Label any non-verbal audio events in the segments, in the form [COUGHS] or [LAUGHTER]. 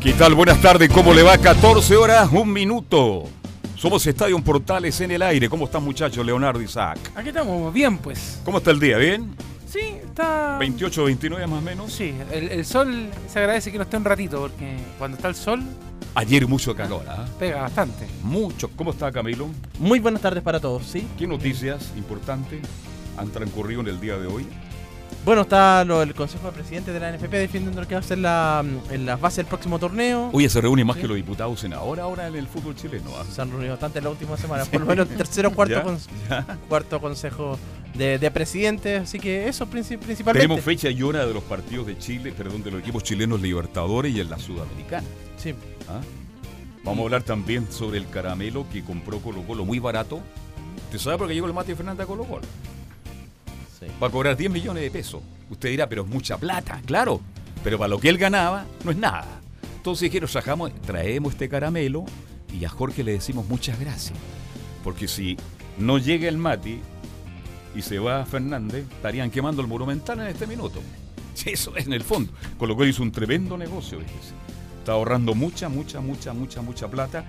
¿Qué tal? Buenas tardes, ¿cómo le va? 14 horas, un minuto. Somos Estadio Portales en el aire. ¿Cómo están muchachos, Leonardo Isaac? Aquí estamos, bien pues. ¿Cómo está el día? ¿Bien? Sí, está... 28, 29 más o menos. Sí, el, el sol se agradece que no esté un ratito, porque cuando está el sol... Ayer mucho calor, ¿ah? Pega bastante. Mucho. ¿Cómo está Camilo? Muy buenas tardes para todos, ¿sí? ¿Qué noticias importantes han transcurrido en el día de hoy? Bueno, está lo, el Consejo de Presidentes de la NFP defendiendo lo que va a ser la, en las bases del próximo torneo. Oye, se reúne más Sí. que los diputados en ahora, ahora en el fútbol chileno. ¿ah? Se han reunido bastante en la última semana, por lo menos el tercero o cuarto, [LAUGHS] Ya, con- ya. cuarto consejo de, de presidentes, así que eso princi- principalmente. Tenemos fecha y hora de los partidos de Chile, perdón, de los equipos chilenos Libertadores y en la Sudamericana. Sí. ¿ah? Vamos a hablar también sobre el caramelo que compró Colo Colo muy barato. ¿Usted sabe por qué llegó el Mati Fernández a Colo Colo? Va a cobrar 10 millones de pesos. Usted dirá, pero es mucha plata, claro. Pero para lo que él ganaba, no es nada. Entonces dijeron, sacamos, traemos este caramelo y a Jorge le decimos muchas gracias. Porque si no llega el Mati y se va Fernández, estarían quemando el Monumental en este minuto. [LAUGHS] Eso es en el fondo. Con lo cual hizo un tremendo negocio, fíjese. Está ahorrando mucha, mucha, mucha, mucha, mucha plata.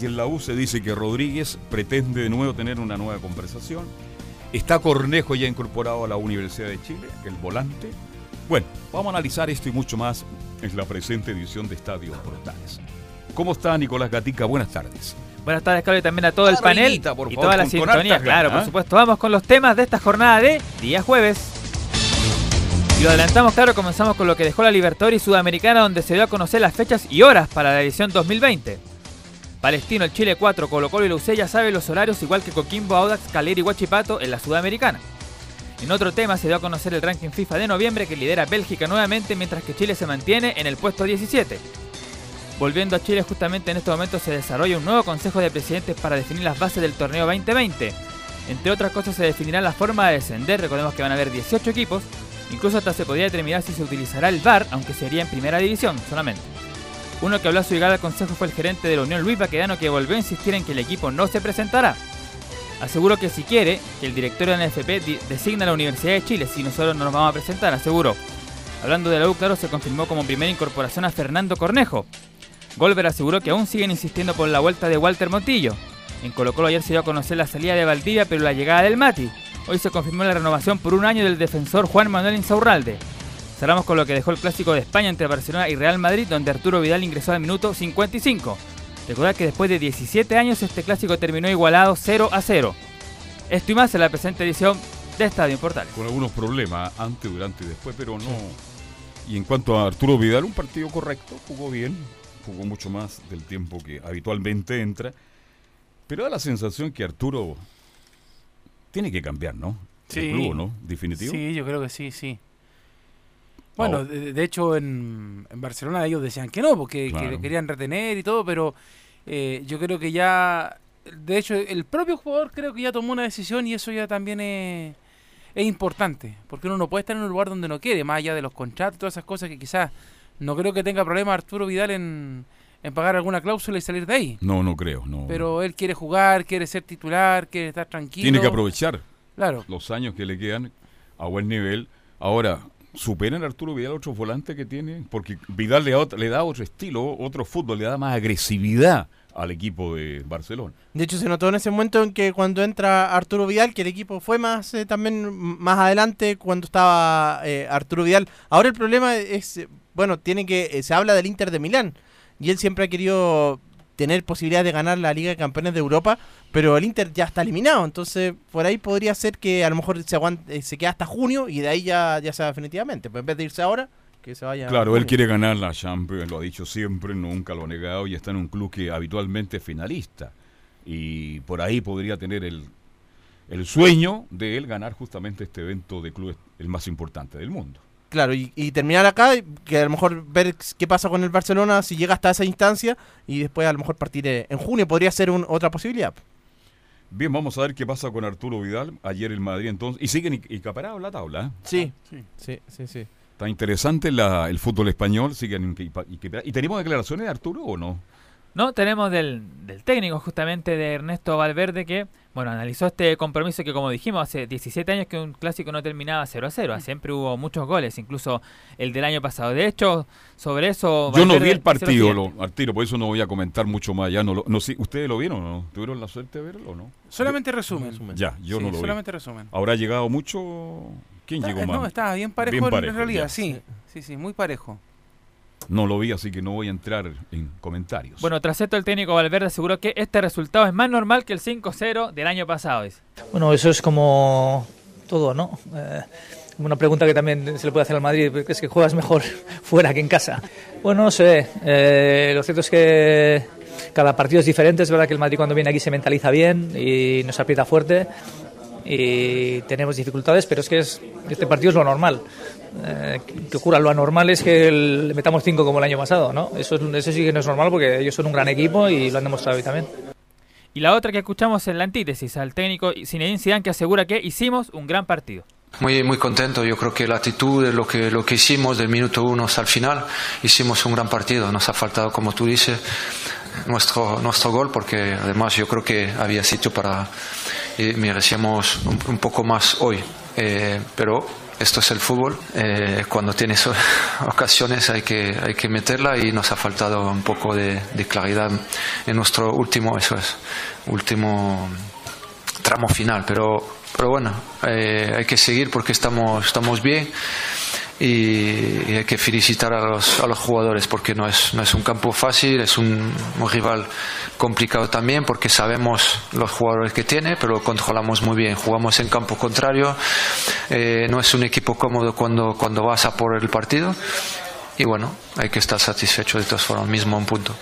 Y en la U se dice que Rodríguez pretende de nuevo tener una nueva conversación. Está Cornejo ya incorporado a la Universidad de Chile, el volante. Bueno, vamos a analizar esto y mucho más en la presente edición de Estadio Portales. ¿Cómo está Nicolás Gatica? Buenas tardes. Buenas tardes, Claudio, y también a todo el panel por y favor, toda la sintonía. Claro, ganas, por ¿eh? supuesto. Vamos con los temas de esta jornada de día jueves. Y lo adelantamos, claro, comenzamos con lo que dejó la Libertadores Sudamericana, donde se dio a conocer las fechas y horas para la edición 2020. Palestino, el Chile 4, Colo Colo y la ya saben los horarios, igual que Coquimbo, Audax, Calera y Huachipato en la Sudamericana. En otro tema se dio a conocer el ranking FIFA de noviembre que lidera Bélgica nuevamente, mientras que Chile se mantiene en el puesto 17. Volviendo a Chile, justamente en este momento se desarrolla un nuevo Consejo de Presidentes para definir las bases del torneo 2020. Entre otras cosas se definirá la forma de descender, recordemos que van a haber 18 equipos, incluso hasta se podría determinar si se utilizará el VAR, aunque sería en primera división solamente. Uno que habló a su llegada al Consejo fue el gerente de la Unión Luis Baquedano que volvió a insistir en que el equipo no se presentará. Aseguró que si quiere, que el directorio de la NFP designa a la Universidad de Chile si nosotros no nos vamos a presentar, aseguró. Hablando de la U, claro, se confirmó como primera incorporación a Fernando Cornejo. Golver aseguró que aún siguen insistiendo por la vuelta de Walter Montillo. En Colo Colo ayer se dio a conocer la salida de Valdivia, pero la llegada del Mati. Hoy se confirmó la renovación por un año del defensor Juan Manuel Insaurralde. Cerramos con lo que dejó el clásico de España entre Barcelona y Real Madrid, donde Arturo Vidal ingresó al minuto 55. Recordad que después de 17 años este clásico terminó igualado 0 a 0. Esto y más en la presente edición de Estadio Portales. Con algunos problemas antes, durante y después, pero no. Y en cuanto a Arturo Vidal, un partido correcto, jugó bien, jugó mucho más del tiempo que habitualmente entra. Pero da la sensación que Arturo tiene que cambiar, ¿no? Sí. El club, ¿no? Definitivo. Sí, yo creo que sí, sí. Bueno, Oh. de, de hecho en, en Barcelona ellos decían que no, porque que Claro. lo querían retener y todo, pero eh, yo creo que ya, de hecho el propio jugador creo que ya tomó una decisión y eso ya también es, es importante, porque uno no puede estar en un lugar donde no quiere, más allá de los contratos y todas esas cosas que quizás no creo que tenga problema Arturo Vidal en, en pagar alguna cláusula y salir de ahí. No, no creo, no. Pero él quiere jugar, quiere ser titular, quiere estar tranquilo. Tiene que aprovechar Claro. los años que le quedan a buen nivel. Ahora, ¿superan a Arturo Vidal otros volantes que tiene? Porque Vidal le da, otro estilo, otro fútbol, le da más agresividad al equipo de Barcelona. De hecho, se notó en ese momento en que cuando entra Arturo Vidal, que el equipo fue más eh, también más adelante cuando estaba eh, Arturo Vidal. Ahora el problema es, bueno, tiene que eh, se habla del Inter de Milán y él siempre ha querido tener posibilidad de ganar la Liga de Campeones de Europa, pero el Inter ya está eliminado, entonces por ahí podría ser que a lo mejor se aguante, eh, se queda hasta junio y de ahí ya, ya sea definitivamente, pues en vez de irse ahora, que se vaya. Claro, él quiere ganar la Champions, lo ha dicho siempre, nunca lo ha negado y está en un club que habitualmente es finalista. Y por ahí podría tener el, el sueño de él ganar justamente este evento de clubes el más importante del mundo. Claro, y, y terminar acá, y que a lo mejor ver qué pasa con el Barcelona si llega hasta esa instancia y después a lo mejor partir en junio podría ser un- otra posibilidad. Bien, vamos a ver qué pasa con Arturo Vidal. Ayer el Madrid entonces. Y siguen encaparados la tabla. ¿eh? Sí, Sí. sí, sí, sí. Está interesante la- el fútbol español. Siguen equiparados. ¿Y tenemos declaraciones de Arturo o no? No, tenemos del, del técnico justamente de Ernesto Valverde que, bueno, analizó este compromiso que como dijimos, hace 17 años que un clásico no terminaba 0 a 0, siempre hubo muchos goles, incluso el del año pasado. De hecho, sobre eso... Yo no vi el lo partido, lo, Arturo, por eso no voy a comentar mucho más. Ya no, lo- no sé, ¿Ustedes lo vieron o no? ¿Tuvieron la suerte de verlo o no? Solamente resumen. Resumen. Ya, yo Sí, no lo vi. solamente resumen. ¿Habrá llegado mucho? ¿Quién Está- llegó eh, más? no, estaba bien parejo, Bien en- parejo, en realidad, ya. sí. Sí, sí, muy parejo. No lo vi, así que no voy a entrar en comentarios. Bueno, tras esto el técnico Valverde aseguró que este resultado es más normal que el 5-0 del año pasado. Bueno, eso es como todo, ¿no? Eh, una pregunta que también se le puede hacer al Madrid, porque es que juegas mejor [LAUGHS] fuera que en casa. Bueno, no sé, eh, lo cierto es que cada partido es diferente, es verdad que el Madrid cuando viene aquí se mentaliza bien y nos aprieta fuerte y tenemos dificultades, pero es que es- este partido es lo normal. Eh, que ocurra lo anormal es que el- le metamos cinco como el año pasado, ¿no? Eso, es- eso sí que no es normal porque ellos son un gran equipo y lo han demostrado hoy también. Y la otra que escuchamos en la antítesis al técnico Zinedine Zidane que asegura que hicimos un gran partido. Muy, muy contento, yo creo que la actitud de lo que, lo que hicimos del minuto uno hasta el final, hicimos un gran partido, nos ha faltado, como tú dices, nuestro, nuestro gol, porque además yo creo que había sitio para, y merecíamos un, un poco más hoy, Eh, pero esto es el fútbol, eh, cuando tienes [LAUGHS] ocasiones hay que, hay que meterla y nos ha faltado un poco de, claridad en nuestro último, eso es, último tramo final, pero, pero bueno, eh, hay que seguir porque estamos, estamos bien y, hay que felicitar a los, a los jugadores porque no es, no es un campo fácil, es un, un rival complicado también porque sabemos los jugadores que tiene, pero lo controlamos muy bien. Jugamos en campo contrario, eh, no es un equipo cómodo cuando, cuando vas a por el partido y bueno, hay que estar satisfecho de todas formas, mismo un punto.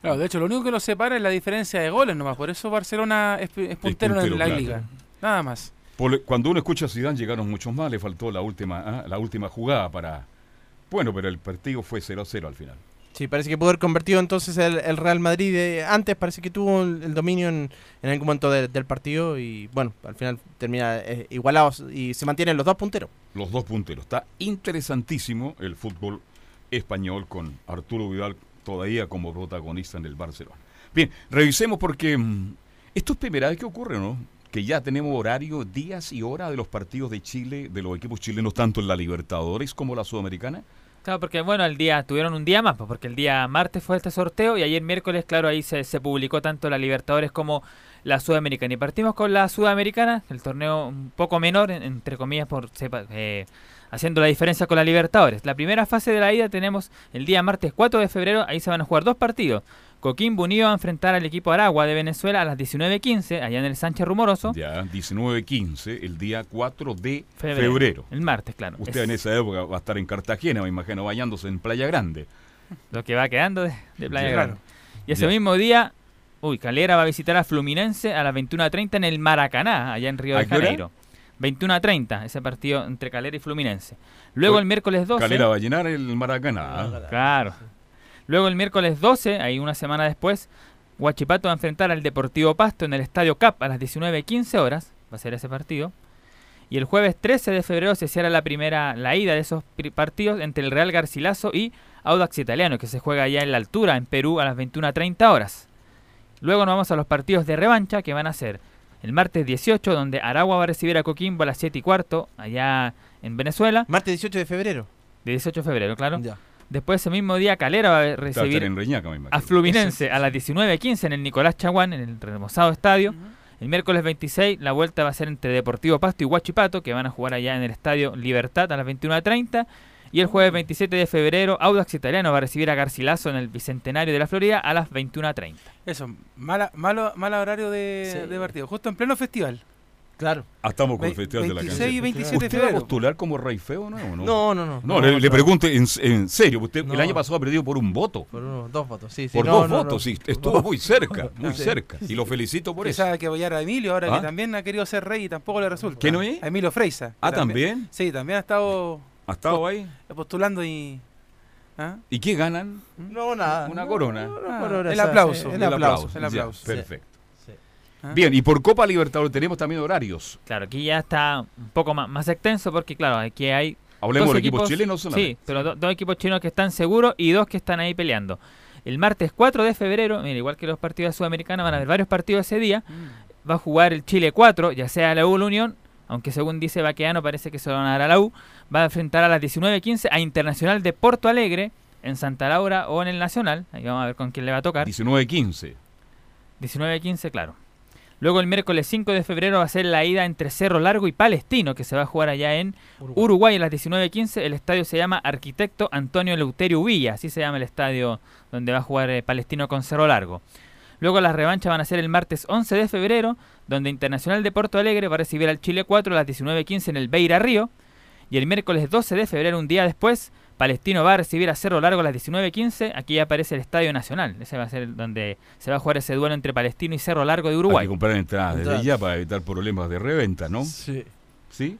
Claro, de hecho, lo único que los separa es la diferencia de goles nomás. Por eso Barcelona es, es puntero puntero, en la claro. liga. Nada más. Por- cuando uno escucha a Zidane llegaron muchos más, le faltó la última, ah, la última jugada para... Bueno, pero el partido fue 0-0 al final. Sí, parece que pudo haber convertido entonces el, el Real Madrid de antes, parece que tuvo el, el dominio en, en algún momento de- del partido y bueno, al final termina eh, igualados y se mantienen los dos punteros. Los dos punteros. Está interesantísimo el fútbol español con Arturo Vidal todavía como protagonista en el Barcelona. Bien, revisemos porque mm, esto es primera vez que ocurre, ¿no? Que ya tenemos horario, días y horas de los partidos de Chile, de los equipos chilenos, tanto en la Libertadores como la Sudamericana. Claro, porque bueno, el día tuvieron un día más, pues, porque el día martes fue este sorteo y ayer miércoles, claro, ahí se, se publicó tanto la Libertadores como la Sudamericana. Y partimos con la Sudamericana, el torneo un poco menor, en- entre comillas, por sepa- eh, haciendo la diferencia con la Libertadores. La primera fase de la ida tenemos el día martes 4 de febrero, ahí se van a jugar dos partidos. Coquimbo Unido va a enfrentar al equipo Aragua de Venezuela a las 19.15, allá en el Sánchez Rumoroso. Ya, 19-15, el día 4 de febrero. El martes, claro. Usted Es en esa época va a estar en Cartagena, me imagino, bañándose en Playa Grande. [LAUGHS] lo que va quedando de, de Playa Ya. Grande. Y ese Ya. mismo día, uy, Calera va a visitar a Fluminense a las 21.30 en el Maracaná, allá en Río ¿A de qué hora? Janeiro. 21.30, ese partido entre Calera y Fluminense. Luego Fue- el miércoles 12. Calera va a llenar el Maracaná. Claro. Luego el miércoles 12, ahí una semana después, Huachipato va a enfrentar al Deportivo Pasto en el Estadio CAP a las 19.15 horas. Va a ser ese partido. Y el jueves 13 de febrero se cierra la primera, la ida de esos partidos entre el Real Garcilaso y Audax Italiano, que se juega allá en la altura, en Perú, a las 21.30 horas. Luego nos vamos a los partidos de revancha, que van a ser el martes 18, donde Aragua va a recibir a Coquimbo a las 7 y cuarto, allá en Venezuela, Martes 18 de febrero. de 18 de febrero, claro. Ya. Después ese mismo día Calera va a recibir en Reñaca, me imagino. a Fluminense a las 19.15 en el Nicolás Chaguán, en el remozado estadio. El miércoles 26 la vuelta va a ser entre Deportivo Pasto y Huachipato, que van a jugar allá en el estadio Libertad a las 21.30. Y el jueves 27 de febrero, Audax Italiano va a recibir a Garcilaso en el Bicentenario de la Florida a las 21.30. Eso, mala, malo, mal horario de, Sí. de partido. Justo en pleno festival. Claro. Ah, estamos con el Festival de la 26 y Canción. 27 de ¿Usted va a postular como rey feo no? ¿O no? No, no, no. No, le, le no, pregunto en, en serio. Usted el No. año pasado ha perdido por un voto. Por uno, dos votos, sí, sí. Por no, dos no, votos, no. sí. Estuvo muy cerca, [LAUGHS] muy Sí. cerca. Y lo felicito por eso. Pensaba que apoyar a Emilio, ahora ¿Ah? que también ha querido ser rey y tampoco le resulta. ¿Quién no es? A Emilio Freisa. Ah, ¿también? Sí, también ha estado ¿Ha estado ahí? postulando y... ¿Ah? ¿Y qué ganan? No, nada. Una No, corona. no, Ah, corona, el aplauso. El El aplauso. el aplauso. perfecto. ¿Ah? Bien, y por Copa Libertadores tenemos también horarios. Claro, aquí ya está un poco más, más extenso porque, claro, aquí hay Hablemos dos equipos- chileno solamente. Sí, pero do- dos equipos chinos que están seguros y dos que están ahí peleando. El martes 4 de febrero, mira, igual que los partidos sudamericanos, van a haber varios partidos ese día. Mm. Va a jugar el Chile 4, ya sea la U la Unión, aunque según dice Baqueano parece que se lo van a dar a la U. Va a enfrentar a las 19.15 a Internacional de Porto Alegre en Santa Laura o en el Nacional. Ahí vamos a ver con quién le va a tocar. 19-15. 19-15, claro. Luego el miércoles 5 de febrero va a ser la ida entre Cerro Largo y Palestino, que se va a jugar allá en Uruguay, a las 19.15. El estadio se llama Arquitecto Antonio Leuterio Villa, así se llama el estadio donde va a jugar eh, Palestino con Cerro Largo. Luego las revanchas van a ser el martes 11 de febrero, donde Internacional de Porto Alegre va a recibir al Chile 4 a las 19.15 en el Beira Río. Y el miércoles 12 de febrero, un día después, Palestino va a recibir a Cerro Largo a las 19.15. Aquí ya aparece el Estadio Nacional. Ese va a ser donde se va a jugar ese duelo entre Palestino y Cerro Largo de Hay Uruguay. que comprar entradas desde ya para evitar problemas de reventa, ¿no? Sí. ¿Sí?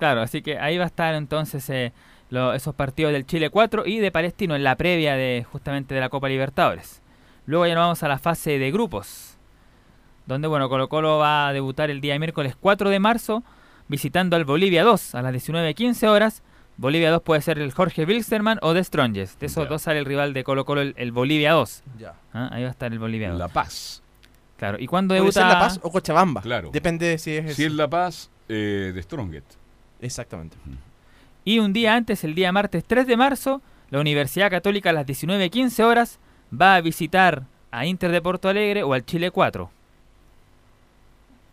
Claro, así que ahí va a estar entonces eh, lo- esos partidos del Chile 4 y de Palestino en la previa de justamente de la Copa Libertadores. Luego ya nos vamos a la fase de grupos, donde bueno, Colo Colo va a debutar el día miércoles 4 de marzo visitando al Bolivia 2 a las 19.15 horas. Bolivia 2 puede ser el Jorge Wilstermann o de Strongest. De esos dos sale el rival de Colo Colo, el, el Bolivia 2. Ya. Ah, Ahí va a estar el Bolivia 2. La Paz. Claro, ¿y cuándo Puede ser debuta? La Paz o Cochabamba. Claro. Depende de si es. Si es La Paz, eh, de Strongest. Exactamente. Y un día antes, el día martes 3 de marzo, la Universidad Católica a las 19.15 horas va a visitar a Inter de Porto Alegre o al Chile 4.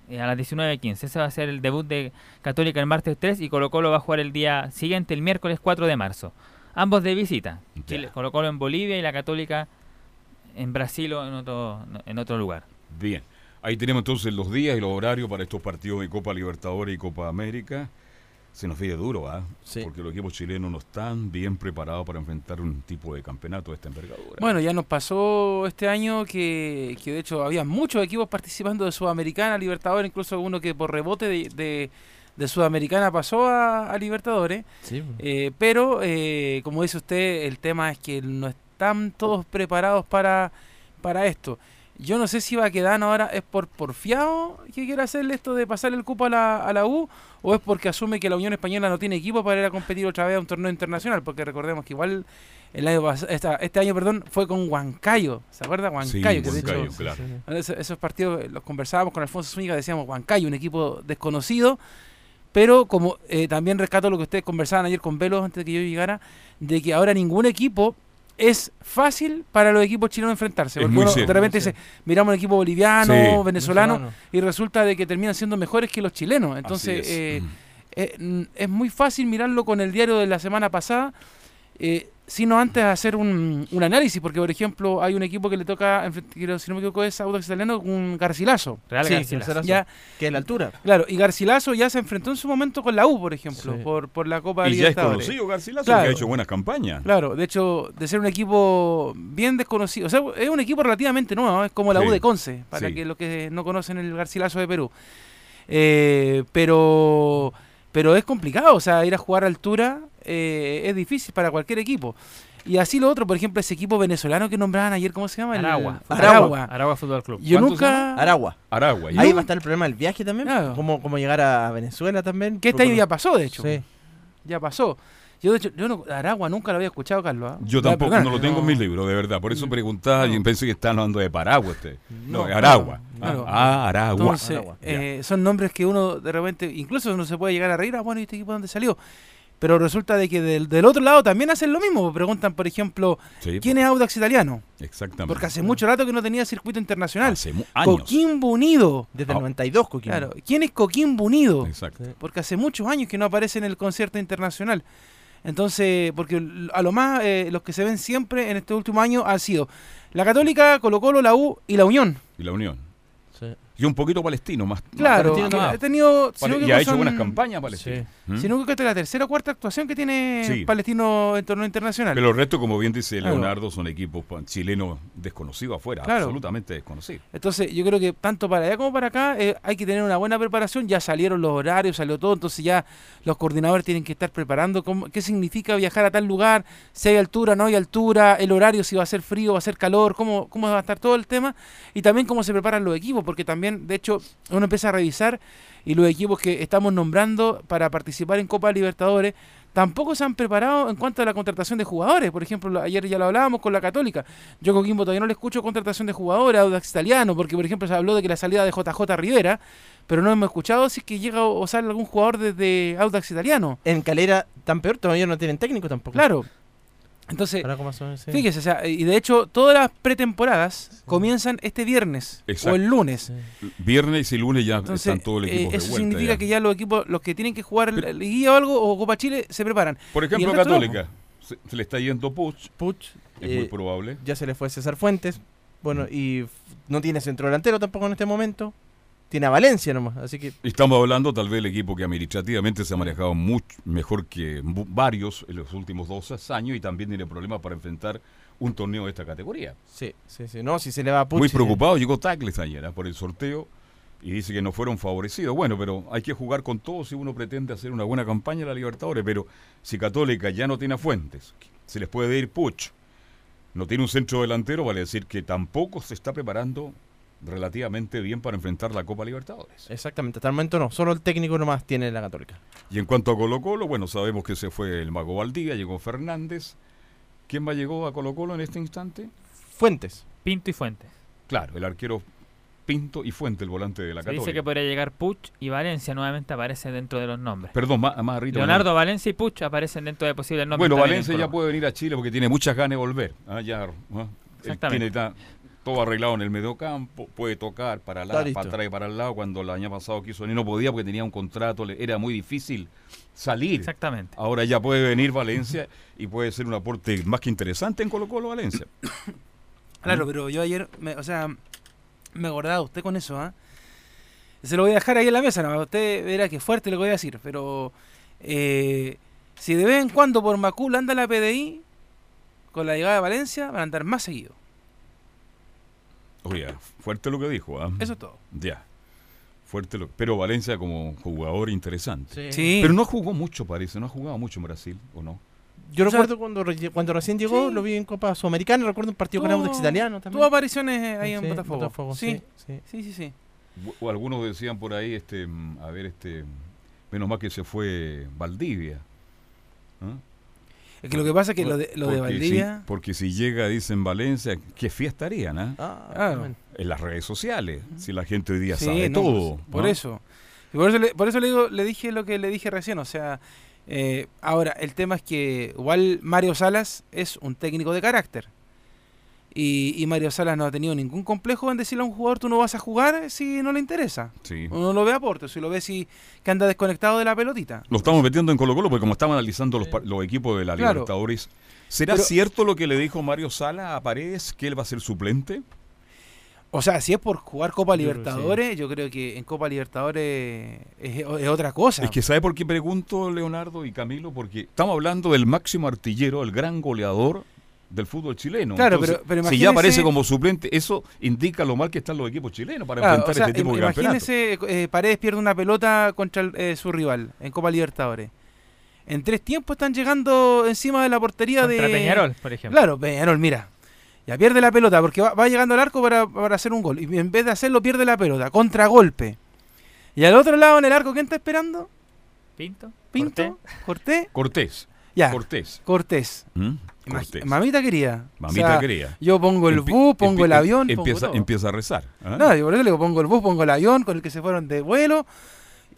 Eh, a las 19.15. Ese va a ser el debut de Católica el martes 3 y Colo Colo va a jugar el día siguiente, el miércoles 4 de marzo. Ambos de visita. Chile, Colo Colo en Bolivia y la Católica en Brasil o en otro, en otro lugar. Bien. Ahí tenemos entonces los días y los horarios para estos partidos de Copa Libertadores y Copa América. Se nos viene duro, ¿ah? Sí. Porque los equipos chilenos no están bien preparados para enfrentar un tipo de campeonato de esta envergadura. Bueno, ya nos pasó este año que, que de hecho había muchos equipos participando de Sudamericana, Libertadores, incluso uno que por rebote de, de- de Sudamericana pasó a, a Libertadores. Sí. Eh, pero, eh, como dice usted, el tema es que no están todos preparados para, para esto. Yo no sé si Baquedano ahora es por porfiado que quiere hacerle esto de pasarle el cupo a la, a la U o es porque asume que la Unión Española no tiene equipo para ir a competir otra vez a un torneo internacional, porque recordemos que igual el año esta- este año perdón fue con Huancayo, ¿se acuerda? Sí, Huancayo, que de hecho Huancayo, claro. esos, esos partidos eh, los conversábamos con Alfonso Zúñiga, decíamos Huancayo, un equipo desconocido, pero como eh, también rescato lo que ustedes conversaban ayer con Velo antes de que yo llegara, de que ahora ningún equipo es fácil para los equipos chilenos enfrentarse. Es Porque uno de repente dice, miramos un equipo boliviano, Sí. venezolano, y resulta de que terminan siendo mejores que los chilenos. Entonces, es. eh, Mm. eh, es muy fácil mirarlo con el diario de la semana pasada, eh, sino antes hacer un, un análisis, porque por ejemplo hay un equipo que le toca, si no me equivoco, es Audax Italiano, un Garcilaso. Real Sí, Garcilaso. Garcilaso. Ya, Que es la altura. claro, y Garcilaso ya se enfrentó en su momento con la U, por ejemplo, Sí. por, por la Copa Y ya es Libertadores. conocido Garcilaso, Claro. que ha hecho buenas campañas. Claro, de hecho, de ser un equipo bien desconocido, o sea, es un equipo relativamente nuevo, ¿no? es como la Sí. U de Conce, para Sí. que los que no conocen el Garcilaso de Perú. Eh, pero, pero es complicado, o sea, ir a jugar a altura eh, es difícil para cualquier equipo. Y así lo otro, por ejemplo, ese equipo venezolano que nombraban ayer, ¿cómo se llama? El- Aragua. Aragua. Aragua Fútbol Club. Yo ¿Cuánto se nunca... Aragua. Aragua. Ahí va a estar el problema del viaje también. Claro. Cómo, cómo llegar a Venezuela también. Que este año ya pasó, de hecho. Sí. Ya pasó. Yo, de hecho, yo no, Aragua nunca lo había escuchado, Carlos. ¿ah? Yo tampoco, no lo tengo en no. mis libros, de verdad. Por eso preguntaba y pensé que estaban hablando de Paraguay. Usted. No, Aragua. claro. Ah, Aragua. Entonces, Aragua, ya. eh, son nombres que uno de repente, incluso uno se puede llegar a reír, ah, bueno, ¿y este equipo dónde salió? Pero resulta de que del, del otro lado también hacen lo mismo. Preguntan, por ejemplo, Sí, ¿quién es Audax Italiano? Exactamente. Porque hace mucho rato que no tenía circuito internacional. Hace años. Coquimbo Unido. Desde Ah. el 92, Coquimbo. Claro. ¿Quién es Coquimbo Unido? Exacto. Porque hace muchos años que no aparece en el concierto internacional. Entonces, porque a lo más eh, los que se ven siempre en este último año han sido la Católica, Colo Colo, la U y la Unión. Y la Unión. Sí. Y un poquito palestino, más. Claro, Palestino que más. ha tenido... y ha hecho son- buenas campañas palestino. ¿Mm? Si no que esta es la tercera o cuarta actuación que tiene Sí. Palestino en torneo internacional. Pero el resto, como bien dice Claro. Leonardo, son equipos chilenos desconocidos afuera, Claro. absolutamente desconocidos. Entonces, yo creo que tanto para allá como para acá eh, hay que tener una buena preparación. Ya salieron los horarios, salió todo. Entonces, ya los coordinadores tienen que estar preparando cómo- qué significa viajar a tal lugar, si hay altura, no hay altura, el horario, si va a ser frío, va a ser calor, cómo, cómo va a estar todo el tema. Y también cómo se preparan los equipos, porque también, de hecho, uno empieza a revisar y los equipos que estamos nombrando para participar en Copa Libertadores tampoco se han preparado en cuanto a la contratación de jugadores. Por ejemplo, lo- ayer ya lo hablábamos con la Católica. Yo con Coquimbo todavía no le escucho contratación de jugadores, Audax Italiano, porque por ejemplo se habló de que la salida de JJ Rivera, pero no hemos escuchado si es que llega o sale algún jugador desde Audax Italiano. En Calera, tan peor, todavía no tienen técnico tampoco. Claro. Entonces, fíjese, o sea, y de hecho todas las pretemporadas comienzan este viernes Exacto. o el lunes. Sí. Viernes y lunes ya Entonces, están todos los eh, equipos de eso vuelta. significa ya. que ya los equipos, los que tienen que jugar Pero- la Liguilla o algo, o Copa Chile, se preparan. Por y ejemplo. Católica. Se, se le está yendo Puch, Puch, es eh, muy probable. ya se le fue César Fuentes. Bueno, y f- no tiene centro delantero tampoco en este momento. Tiene a Valencia nomás, así que Estamos hablando tal vez del equipo que administrativamente se ha manejado mucho mejor que varios en los últimos dos años y también tiene problemas para enfrentar un torneo de esta categoría. sí, sí, sí. No, si se le va a. Muy eh, preocupado, llegó Tacles ayer ¿ah? por el sorteo y dice que no fueron favorecidos. Bueno, pero hay que jugar con todo si uno pretende hacer una buena campaña en la Libertadores. Pero si Católica ya no tiene a fuentes, se les puede ir Puch, no tiene un centro delantero, vale decir que tampoco se está preparando relativamente bien para enfrentar la Copa Libertadores. Exactamente, hasta el momento no. Solo el técnico nomás tiene la Católica. Y en cuanto a Colo Colo, bueno, sabemos que se fue el Mago Valdía, llegó Fernández. ¿Quién más llegó a Colo Colo en este instante? Fuentes. Pinto y Fuentes. Claro, el arquero Pinto y Fuente, el volante de la Se Católica. dice que podría llegar Puch y Valencia nuevamente aparece dentro de los nombres. Perdón, más, más arriba. Leonardo Valencia y Puch aparecen dentro de posibles nombres. Bueno, Valencia ya puede venir a Chile porque tiene muchas ganas de volver. Ah, ya, ah, Exactamente. tiene ta- todo arreglado en el mediocampo, puede tocar para, la, para atrás y para el lado. Cuando el año pasado quiso venir no podía porque tenía un contrato, le- era muy difícil salir. Exactamente. Ahora ya puede venir Valencia y puede ser un aporte más que interesante en Colo Colo Valencia. [COUGHS] Claro, pero yo ayer, me- o sea, me acordaba usted con eso, ¿ah? Se lo voy a dejar ahí en la mesa, ¿no? Usted verá que fuerte lo que voy a decir, pero eh, si de vez en cuando por Macul anda la PDI, con la llegada de Valencia van a andar más seguido. Oye, fuerte lo que dijo. ¿ah? Eso es todo. Ya. Fuerte lo Pero Valencia como jugador interesante. Sí. Pero no jugó mucho, parece. No ha jugado mucho en Brasil, ¿o no? Yo O sea, recuerdo cuando, re- cuando recién llegó, sí. lo vi en Copa Sudamericana, recuerdo un partido con Audax Italiano también. Tuvo apariciones eh, ahí en Botafogo. Sí, sí, sí. sí, sí, sí. O algunos decían por ahí, este, mm, a ver, este, menos mal que se fue Valdivia. ¿Ah? Es que lo que pasa es que lo de, lo de Porque Valdivia... si- porque si llega, dicen Valencia, qué fiesta harían, ah? Ah, Claro. bueno. En las redes sociales, si la gente hoy día Sí, sabe no, todo. pues, Por ¿no? eso. Y por eso, le, por eso le, digo, le dije lo que le dije recién. O sea, eh, ahora, el tema es que igual Mario Salas es un técnico de carácter. Y, y Mario Salas no ha tenido ningún complejo en decirle a un jugador tú no vas a jugar si no le interesa. Sí. Uno lo ve aporte, si lo ve si que anda desconectado de la pelotita. Lo estamos metiendo en Colo Colo porque como estamos analizando los, los equipos de la Claro. Libertadores, ¿será Pero- cierto lo que le dijo Mario Sala a Paredes, que él va a ser suplente? O sea, si es por jugar Copa sí. Libertadores, yo creo que en Copa Libertadores es, es otra cosa. Es que ¿sabe por qué pregunto, Leonardo y Camilo? Porque estamos hablando del máximo artillero, el gran goleador del fútbol chileno. Claro, Entonces, pero- pero si ya aparece como suplente, eso indica lo mal que están los equipos chilenos para Claro, enfrentar o sea, este tipo de campeonatos. imagínese, eh, Paredes pierde una pelota contra el- eh, su rival en Copa Libertadores. En tres tiempos están llegando encima de la portería Contra de... Peñarol, por ejemplo. Claro, Peñarol, mira. Ya pierde la pelota porque va, va llegando al arco para, para hacer un gol. Y en vez de hacerlo, pierde la pelota. Contragolpe. Y al otro lado en el arco, ¿quién está esperando? Pinto. Pinto. Cortés. Cortés. Ya. Cortés. Cortés. ¿Mm? Cortés. Mamita quería. Mamita O sea, quería. Yo pongo el Empi- bus, pongo el avión, Empieza, pongo empieza a rezar. ¿ah? No, y por eso le digo, pongo el bus, pongo el avión con el que se fueron de vuelo.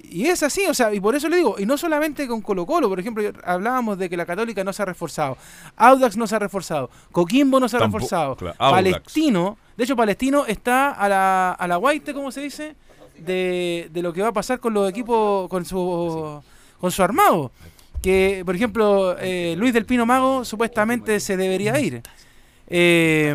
Y es así, o sea, y por eso le digo, y no solamente con Colo Colo, por ejemplo, yo- hablábamos de que la Católica no se ha reforzado, Audax no se ha reforzado, Coquimbo no se ha Tampo- reforzado, claro. Palestino, de hecho Palestino está a la, a la guaite, ¿cómo se dice? De, de lo que va a pasar con los equipos, con su, con su armado. Que, por ejemplo, eh, Luis del Pino Mago supuestamente se debería ir. Eh,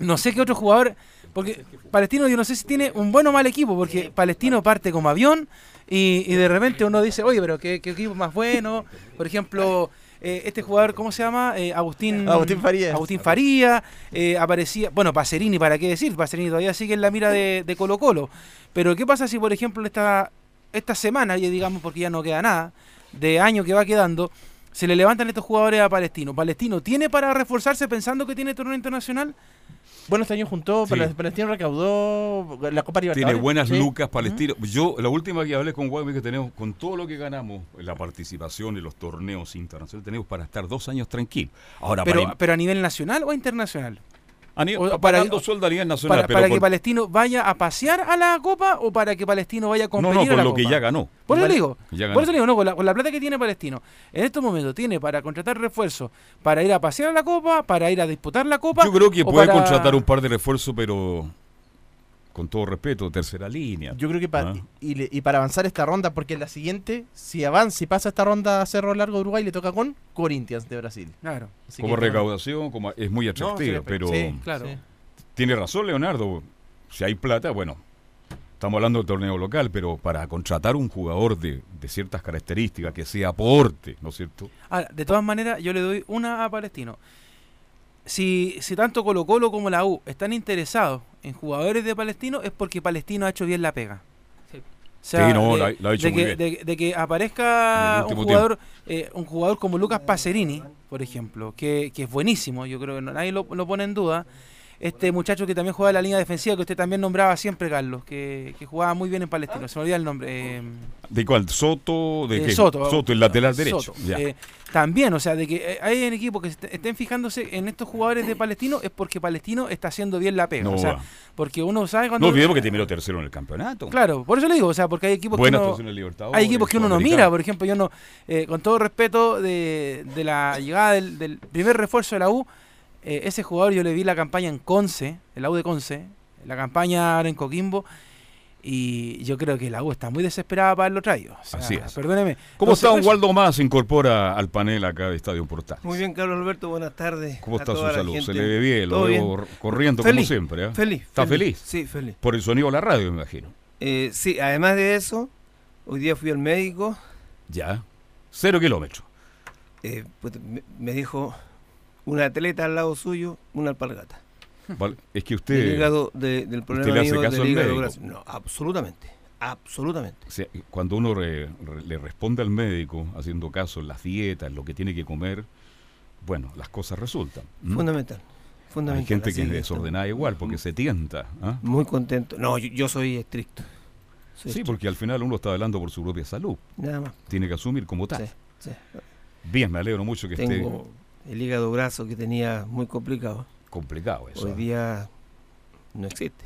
no sé qué otro jugador, porque Palestino yo no sé si tiene un buen o mal equipo, porque Palestino parte como avión y, y de repente uno dice, oye, pero qué, qué equipo más bueno. Por ejemplo, eh, este jugador, ¿cómo se llama? Eh, Agustín, Agustín Farías. Agustín Faría, eh, aparecía, bueno, Pacerini, ¿para qué decir? Pacerini todavía sigue en la mira de, de Colo Colo. Pero ¿qué pasa si, por ejemplo, esta, esta semana, digamos, porque ya no queda nada, de año que va quedando, se le levantan estos jugadores a Palestino? ¿Palestino tiene para reforzarse pensando que tiene torneo internacional? Bueno, este año juntó, Sí. Pal- Palestino recaudó la Copa Libertadores. Tiene buenas Sí. lucas palestinos. Yo, la última que hablé con Guadalupe que tenemos, con todo lo que ganamos, la participación en los torneos internacionales, tenemos para estar dos años tranquilos. Ahora, Pero, para, pero a nivel nacional o internacional? A nivel- o para- a nivel nacional, ¿Para, pero que Palestino vaya a pasear a la Copa o para que Palestino vaya a no, competir no, a con la lo Copa? que ya ganó. Por eso le digo, por eso digo, no, con la, con la plata que tiene Palestino, en estos momentos tiene para contratar refuerzos, para ir a pasear a la Copa, para ir a disputar la Copa. Yo creo que puede para- contratar un par de refuerzos, pero con todo respeto, tercera línea. Yo creo que pa- Ah. y, le- y para avanzar esta ronda, porque en la siguiente, si avanza y pasa esta ronda a Cerro Largo de Uruguay, le toca con Corinthians de Brasil. Claro, Así como que, recaudación, como es muy no, sí, pero sí, claro. sí. tiene razón Leonardo. Si hay plata, bueno, estamos hablando del torneo local, pero para contratar un jugador de, de ciertas características, que sea aporte, ¿no es cierto? Ahora, de todas maneras, yo le doy una a Palestino. Si, si tanto Colo Colo como la U están interesados en jugadores de Palestino, es porque Palestino ha hecho bien la pega. Sí. O sea, Sí, no, de, lo ha- hecho de muy que, bien. de- de que aparezca un jugador, eh, un jugador como Lucas Pacerini, por ejemplo, que, que es buenísimo, yo creo que no- nadie lo, lo pone en duda. Este muchacho que también juega en la línea defensiva, que usted también nombraba siempre, Carlos, que, que jugaba muy bien en Palestino, se me olvida el nombre. eh, ¿De cuál? ¿Soto? ¿De eh, qué? Soto, el lateral derecho. Soto. Ya. Eh, también, o sea, de que hay en equipo que est- estén fijándose en estos jugadores de Palestino es porque Palestino está haciendo bien la pega. no, o sea, porque uno sabe cuando. no olvidemos que terminó tercero en el campeonato. Claro, por eso le digo, o sea, porque hay equipos que uno, hay equipos que uno no mira, por ejemplo, yo no, eh, con todo respeto de, de la llegada del, del primer refuerzo de la U, eh, ese jugador yo le vi la campaña en Conce, en la U de Conce, la campaña ahora en Coquimbo, y yo creo que la U está muy desesperada para haberlo traído. O sea, Así es. Perdóneme. ¿Cómo Entonces, está don eso- Waldo Más? Se incorpora al panel acá de Estadio Portal. Muy bien, Carlos Alberto, buenas tardes. ¿Cómo a está su salud? Se le ve bien, lo ¿Todo veo corriendo como Feliz, siempre. ¿eh? Feliz. ¿Está feliz? Sí, feliz. Por el sonido de la radio, me imagino. Eh, sí, además de eso, hoy día fui al médico, Ya. Cero kilómetros. eh, pues, me, me dijo un atleta al lado suyo, una alpargata. Vale, Es que usted, hígado, de- del problema le hace caso del al médico. No, absolutamente, absolutamente. o sea, cuando uno re- re- le responde al médico, haciendo caso en las dietas, en lo que tiene que comer, bueno, las cosas resultan. Fundamental, fundamental. Hay gente que es desordenada igual, porque se tienta. ¿ah? Muy contento. No, yo, yo soy estricto. Soy Sí, estricto, porque al final uno está hablando por su propia salud. Nada más. Tiene que asumir como tal. Sí, sí. Bien, me alegro mucho que Tengo el hígado graso que tenía muy complicado. complicado eso. Hoy ¿ah? día no existe.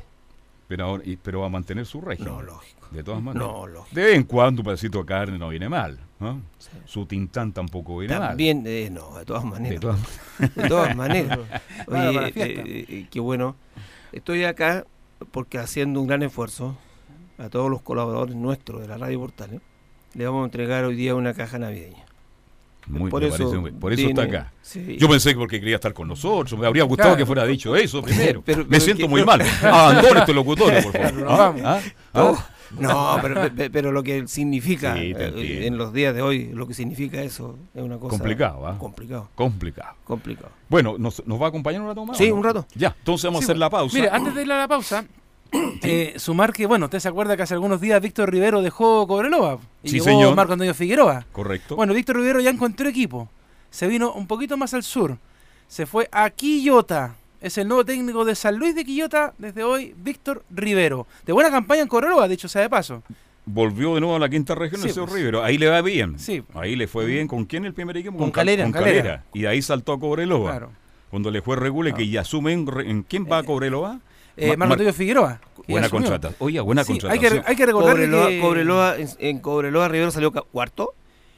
Pero, ahora- y- pero va a mantener su régimen. No, lógico. De todas maneras. No, lógico. De vez en cuando un pedacito de carne no viene mal. Sí. Su tintán tampoco viene mal. También, eh, no, de todas De maneras. todas De todas maneras. [LAUGHS] [LAUGHS] Oye, eh, eh, eh, qué bueno. Estoy acá porque haciendo un gran esfuerzo a todos los colaboradores nuestros de la Radio Portal. ¿eh? Le vamos a entregar hoy día una caja navideña. Muy, por eso, parece por eso está acá. sí. Yo pensé que porque quería estar con nosotros. Me habría gustado Claro. que fuera dicho eso [LAUGHS] primero. Pero- me pero siento que- muy mal. [LAUGHS] Abandone este locutorio, por favor. ¿Ah? ¿Ah? ¿Ah? no, pero, pe- pero lo que significa Sí, eh, en los días de hoy, lo que significa eso es una cosa Complicado, ¿ah? complicado, Complicado. complicado. Bueno, ¿nos, nos va a acompañar un rato más? Sí, no? un rato. Ya, entonces vamos Sí, a hacer la pausa. Mire, antes de ir a la pausa, eh, sumar que, bueno, usted se acuerda que hace algunos días Víctor Rivero dejó Cobreloa y Sí, llegó señor. Marco Antonio Figueroa. Correcto. Bueno, Víctor Rivero ya encontró equipo. Se vino un poquito más al sur. Se fue a Quillota. Es el nuevo técnico de San Luis de Quillota desde hoy, Víctor Rivero. De buena campaña en Cobreloa, dicho sea de paso. Volvió de nuevo a la quinta región Sí, el señor pues. Rivero. Ahí le va bien. Sí. Ahí le fue bien. ¿Con quién el primer equipo? Con Cal- Calera. Con Calera. Calera. Y de ahí saltó a Cobreloa. Claro. Cuando le fue Regule, que ya asume en, quién va a Cobreloa. Eh, Mar- Antonio Figueroa. Buena contratación. Oye, buena Sí, hay, que, hay que recordar Cobreloa, que... Cobreloa, en, en Cobreloa Rivero salió cuarto.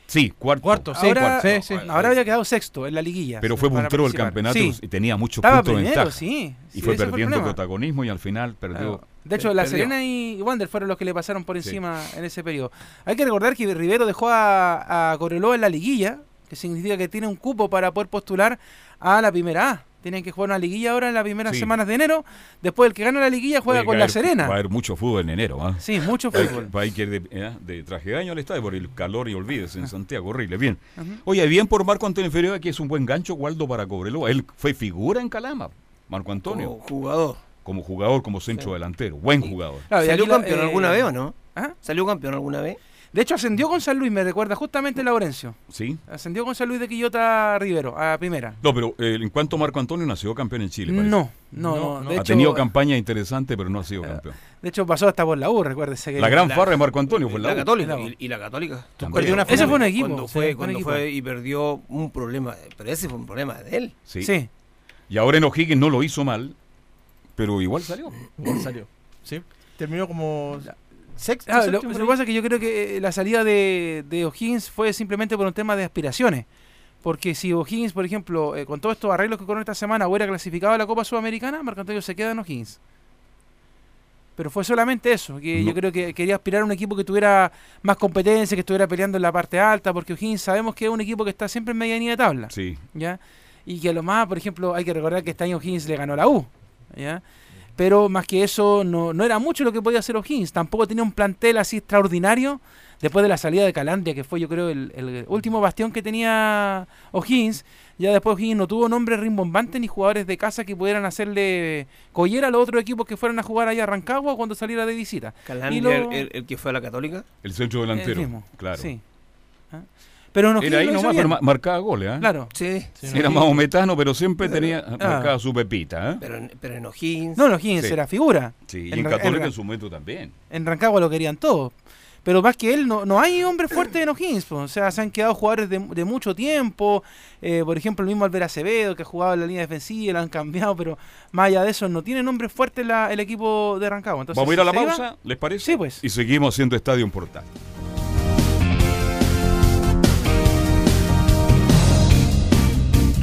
Sí, cuarto. Cuarto, sí, ahora, cuarto. Sí, sí. ahora había quedado sexto en la liguilla. Pero fue puntero del campeonato Sí. y tenía muchos Estaba puntos de primero, ventaja. sí. Y sí, fue perdiendo protagonismo y al final perdió Claro. De hecho, La. Serena y Wander fueron los que le pasaron por Sí. encima en ese periodo. Hay que recordar que Rivero dejó a, a Cobreloa en la liguilla, que significa que tiene un cupo para poder postular a la primera A. Tienen que jugar una liguilla ahora en las primeras Sí. semanas de enero. Después el que gana la liguilla juega con va a La Serena. Va a haber mucho fútbol en enero. ¿ah? Sí, mucho fútbol. hay que ir de, eh, de traje de baño al estadio por el calor y olvídese en Santiago, horrible. Bien. Ujú. Oye, bien por Marco Antonio Figueroa, que es un buen gancho, Waldo para Cobreloa. Él fue figura en Calama, Marco Antonio, Como jugador. como jugador, como centro delantero. Buen jugador. Claro, y ¿Salió aquí la- campeón eh, alguna vez o no? ¿ah? ¿Salió campeón alguna vez? De hecho, ascendió con San Luis, me recuerda justamente Laurencio. ¿Sí? Ascendió con San Luis de Quillota Rivero, a primera. No, pero eh, en cuanto Marco Antonio nació campeón en Chile. parece. No, no, No, no. no. De, ha hecho, tenido campaña interesante, pero no ha sido Eh, campeón. de hecho, pasó hasta por la U, recuérdese que. La gran la- farra de Marco Antonio fue la, la, U. Católica. Y, y la Católica. También. Perdió una Ese fue un equipo. Cuando fue, fue un cuando equipo. fue y perdió un problema. Pero ese fue un problema de él. Sí. Sí. Y ahora en O'Higgins no lo hizo mal, pero igual salió. Igual salió. Sí. Terminó como sexto. Ah, lo, que pasa es que yo creo que eh, la salida de, de O'Higgins fue simplemente por un tema de aspiraciones. Porque si O'Higgins, por ejemplo, eh, con todos estos arreglos que ocurrieron esta semana, hubiera clasificado a la Copa Sudamericana, Marco Antonio se queda en O'Higgins. Pero fue solamente eso, que No. yo creo que quería aspirar a un equipo que tuviera más competencia, que estuviera peleando en la parte alta, porque O'Higgins sabemos que es un equipo que está siempre en medianía de tabla. Sí. ¿ya? Y que a lo más, por ejemplo, hay que recordar que este año O'Higgins le ganó a la U, ¿ya? Pero más que eso, no, no era mucho lo que podía hacer O'Higgins. Tampoco tenía un plantel así extraordinario después de la salida de Calandria, que fue yo creo el, el último bastión que tenía O'Higgins. Ya después O'Higgins no tuvo nombres rimbombantes ni jugadores de casa que pudieran hacerle collera a los otros equipos que fueran a jugar allá a Rancagua cuando saliera de visita. Calandria, Y lo- el, el- el que fue a la Católica. El centro El delantero. mismo, Claro. Sí. ¿Ah? Pero O'Higgins Era ahí nomás, bien. pero ma- marcaba goles. ¿ah? Claro. Sí. Era más metano, pero siempre tenía Ah. marcaba su pepita. ¿eh? Pero, en- pero en O'Higgins. No, en O'Higgins Sí. era figura. Sí, y En Católica en su momento también. en Rancagua lo querían todos. Pero más que él, no, no hay hombres fuertes en O'Higgins. O sea, se han quedado jugadores de, de mucho tiempo. Eh, por ejemplo, el mismo Albert Acevedo, que ha jugado en la línea defensiva, lo han cambiado. Pero más allá de eso, no tiene nombres fuertes la- el equipo de Rancagua. Entonces, Vamos a ir a la pausa, ¿les parece? Sí, pues. Y seguimos haciendo Estadio en Portal.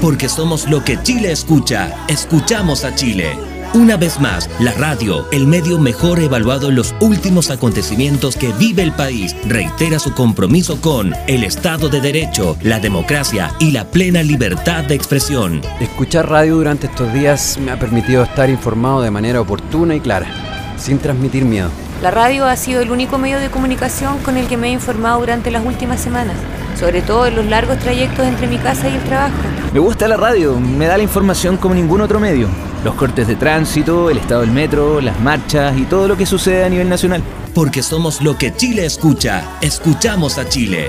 Porque somos lo que Chile escucha. Escuchamos a Chile. Una vez más, la radio, el medio mejor evaluado en los últimos acontecimientos que vive el país, reitera su compromiso con el Estado de Derecho, la democracia y la plena libertad de expresión. Escuchar radio durante estos días me ha permitido estar informado de manera oportuna y clara, sin transmitir miedo. La radio ha sido el único medio de comunicación con el que me he informado durante las últimas semanas, sobre todo en los largos trayectos entre mi casa y el trabajo. Me gusta la radio, me da la información como ningún otro medio. Los cortes de tránsito, el estado del metro, las marchas y todo lo que sucede a nivel nacional. Porque somos lo que Chile escucha. Escuchamos a Chile.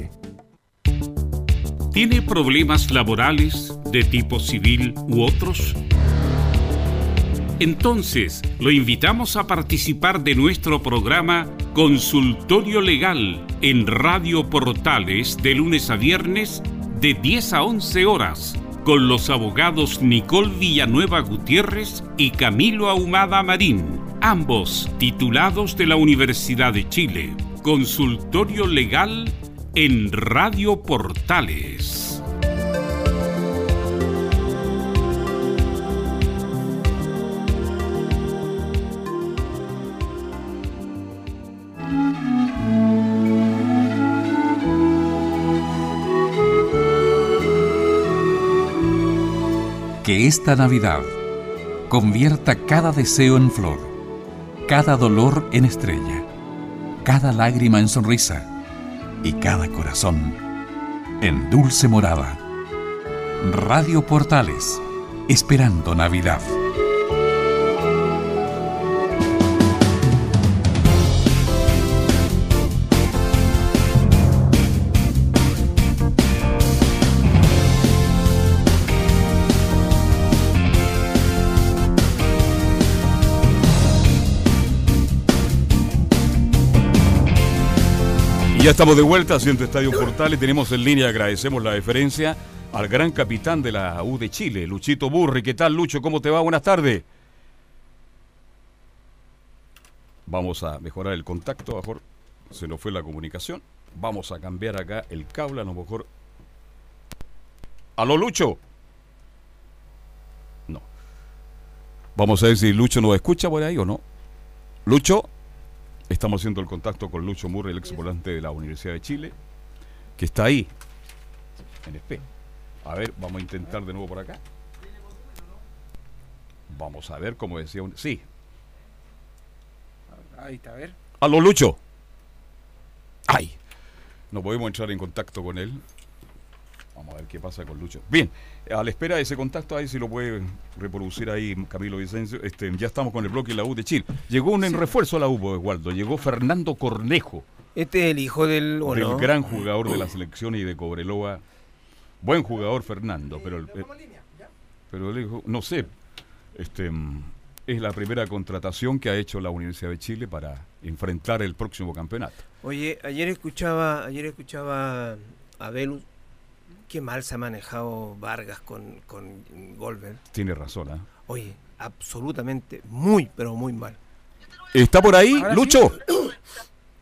¿Tiene problemas laborales de tipo civil u otros? Entonces, lo invitamos a participar de nuestro programa Consultorio Legal en Radio Portales de lunes a viernes de 10 a 11 horas con los abogados Nicole Villanueva Gutiérrez y Camilo Ahumada Marín, ambos titulados de la Universidad de Chile. Consultorio Legal en Radio Portales. Que esta Navidad convierta cada deseo en flor, cada dolor en estrella, cada lágrima en sonrisa y cada corazón en dulce morada. Radio Portales, esperando Navidad. Y ya estamos de vuelta haciendo Estadio Portales. Tenemos en línea, agradecemos la deferencia al gran capitán de la U de Chile, Luchito Burri. ¿Qué tal, Lucho? ¿Cómo te va? Buenas tardes. Vamos a mejorar el contacto, mejor se nos fue la comunicación. Vamos a cambiar acá el cable, a lo mejor. ¿Aló, Lucho? No. Vamos a ver si Lucho nos escucha por ahí o no. Lucho. Estamos haciendo el contacto con Lucho Murray, el ex volante de la Universidad de Chile, que está ahí, en SP. A ver, vamos a intentar de nuevo por acá. Vamos a ver, como decía un... Sí. Ahí está, a ver. ¡Aló, Lucho! ¡Ay! No podemos entrar en contacto con él. Vamos a ver qué pasa con Lucho. Bien, a la espera de ese contacto, ahí si lo puede reproducir ahí Camilo Vicencio. Este, ya estamos con el bloque de la U de Chile. Llegó un refuerzo a la U, Waldo. Llegó Fernando Cornejo. Este es el hijo del... ¿o del no? gran jugador de la selección y de Cobreloa. Buen jugador Fernando, pero el, eh, pero el hijo, no sé, este es la primera contratación que ha hecho la Universidad de Chile para enfrentar el próximo campeonato. Oye, ayer escuchaba, ayer escuchaba a Velus. Qué mal se ha manejado Vargas con, con Goldberg. Tiene razón, ¿ah? Oye, absolutamente muy, pero muy mal. ¿Está por ahí, Ahora Lucho?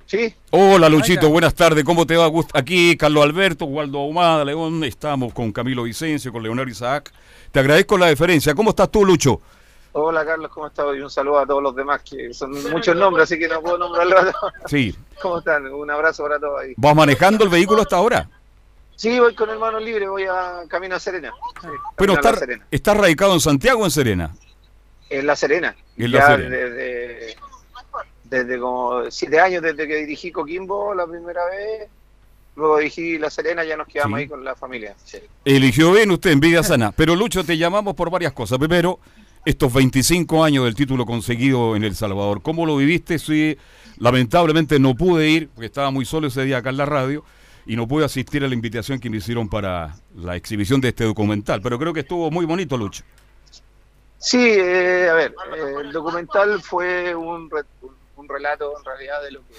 Sí. Hola, Luchito, buenas tardes. ¿Cómo te va? Aquí Carlos Alberto, Waldo Ahumada, León. Estamos con Camilo Vicencio, con Leonardo Isaac. Te agradezco la deferencia. ¿Cómo estás tú, Lucho? Hola Carlos, ¿cómo estás? Y un saludo a todos los demás, que son muchos nombres, así que no puedo nombrarlos a todos. Sí. ¿Cómo están? Un abrazo para todos ahí. ¿Vas manejando el vehículo hasta ahora? Sí, voy con el mano libre, voy a camino a Serena. Sí, Pero está. ¿estás radicado en Santiago o en Serena? En La Serena. En La Ya Serena. Desde, desde como siete años, desde que dirigí Coquimbo la primera vez, luego dirigí La Serena, ya nos quedamos Sí. ahí con la familia. Sí. Eligió bien usted, envidia sana. Pero Lucho, te llamamos por varias cosas. Primero, estos 25 años del título conseguido en El Salvador. ¿Cómo lo viviste? Sí, lamentablemente no pude ir, porque estaba muy solo ese día acá en la radio, y no pude asistir a la invitación que me hicieron para la exhibición de este documental. Pero creo que estuvo muy bonito, Lucho. Sí, eh, a ver, eh, el documental fue un, re- un- relato en realidad de lo que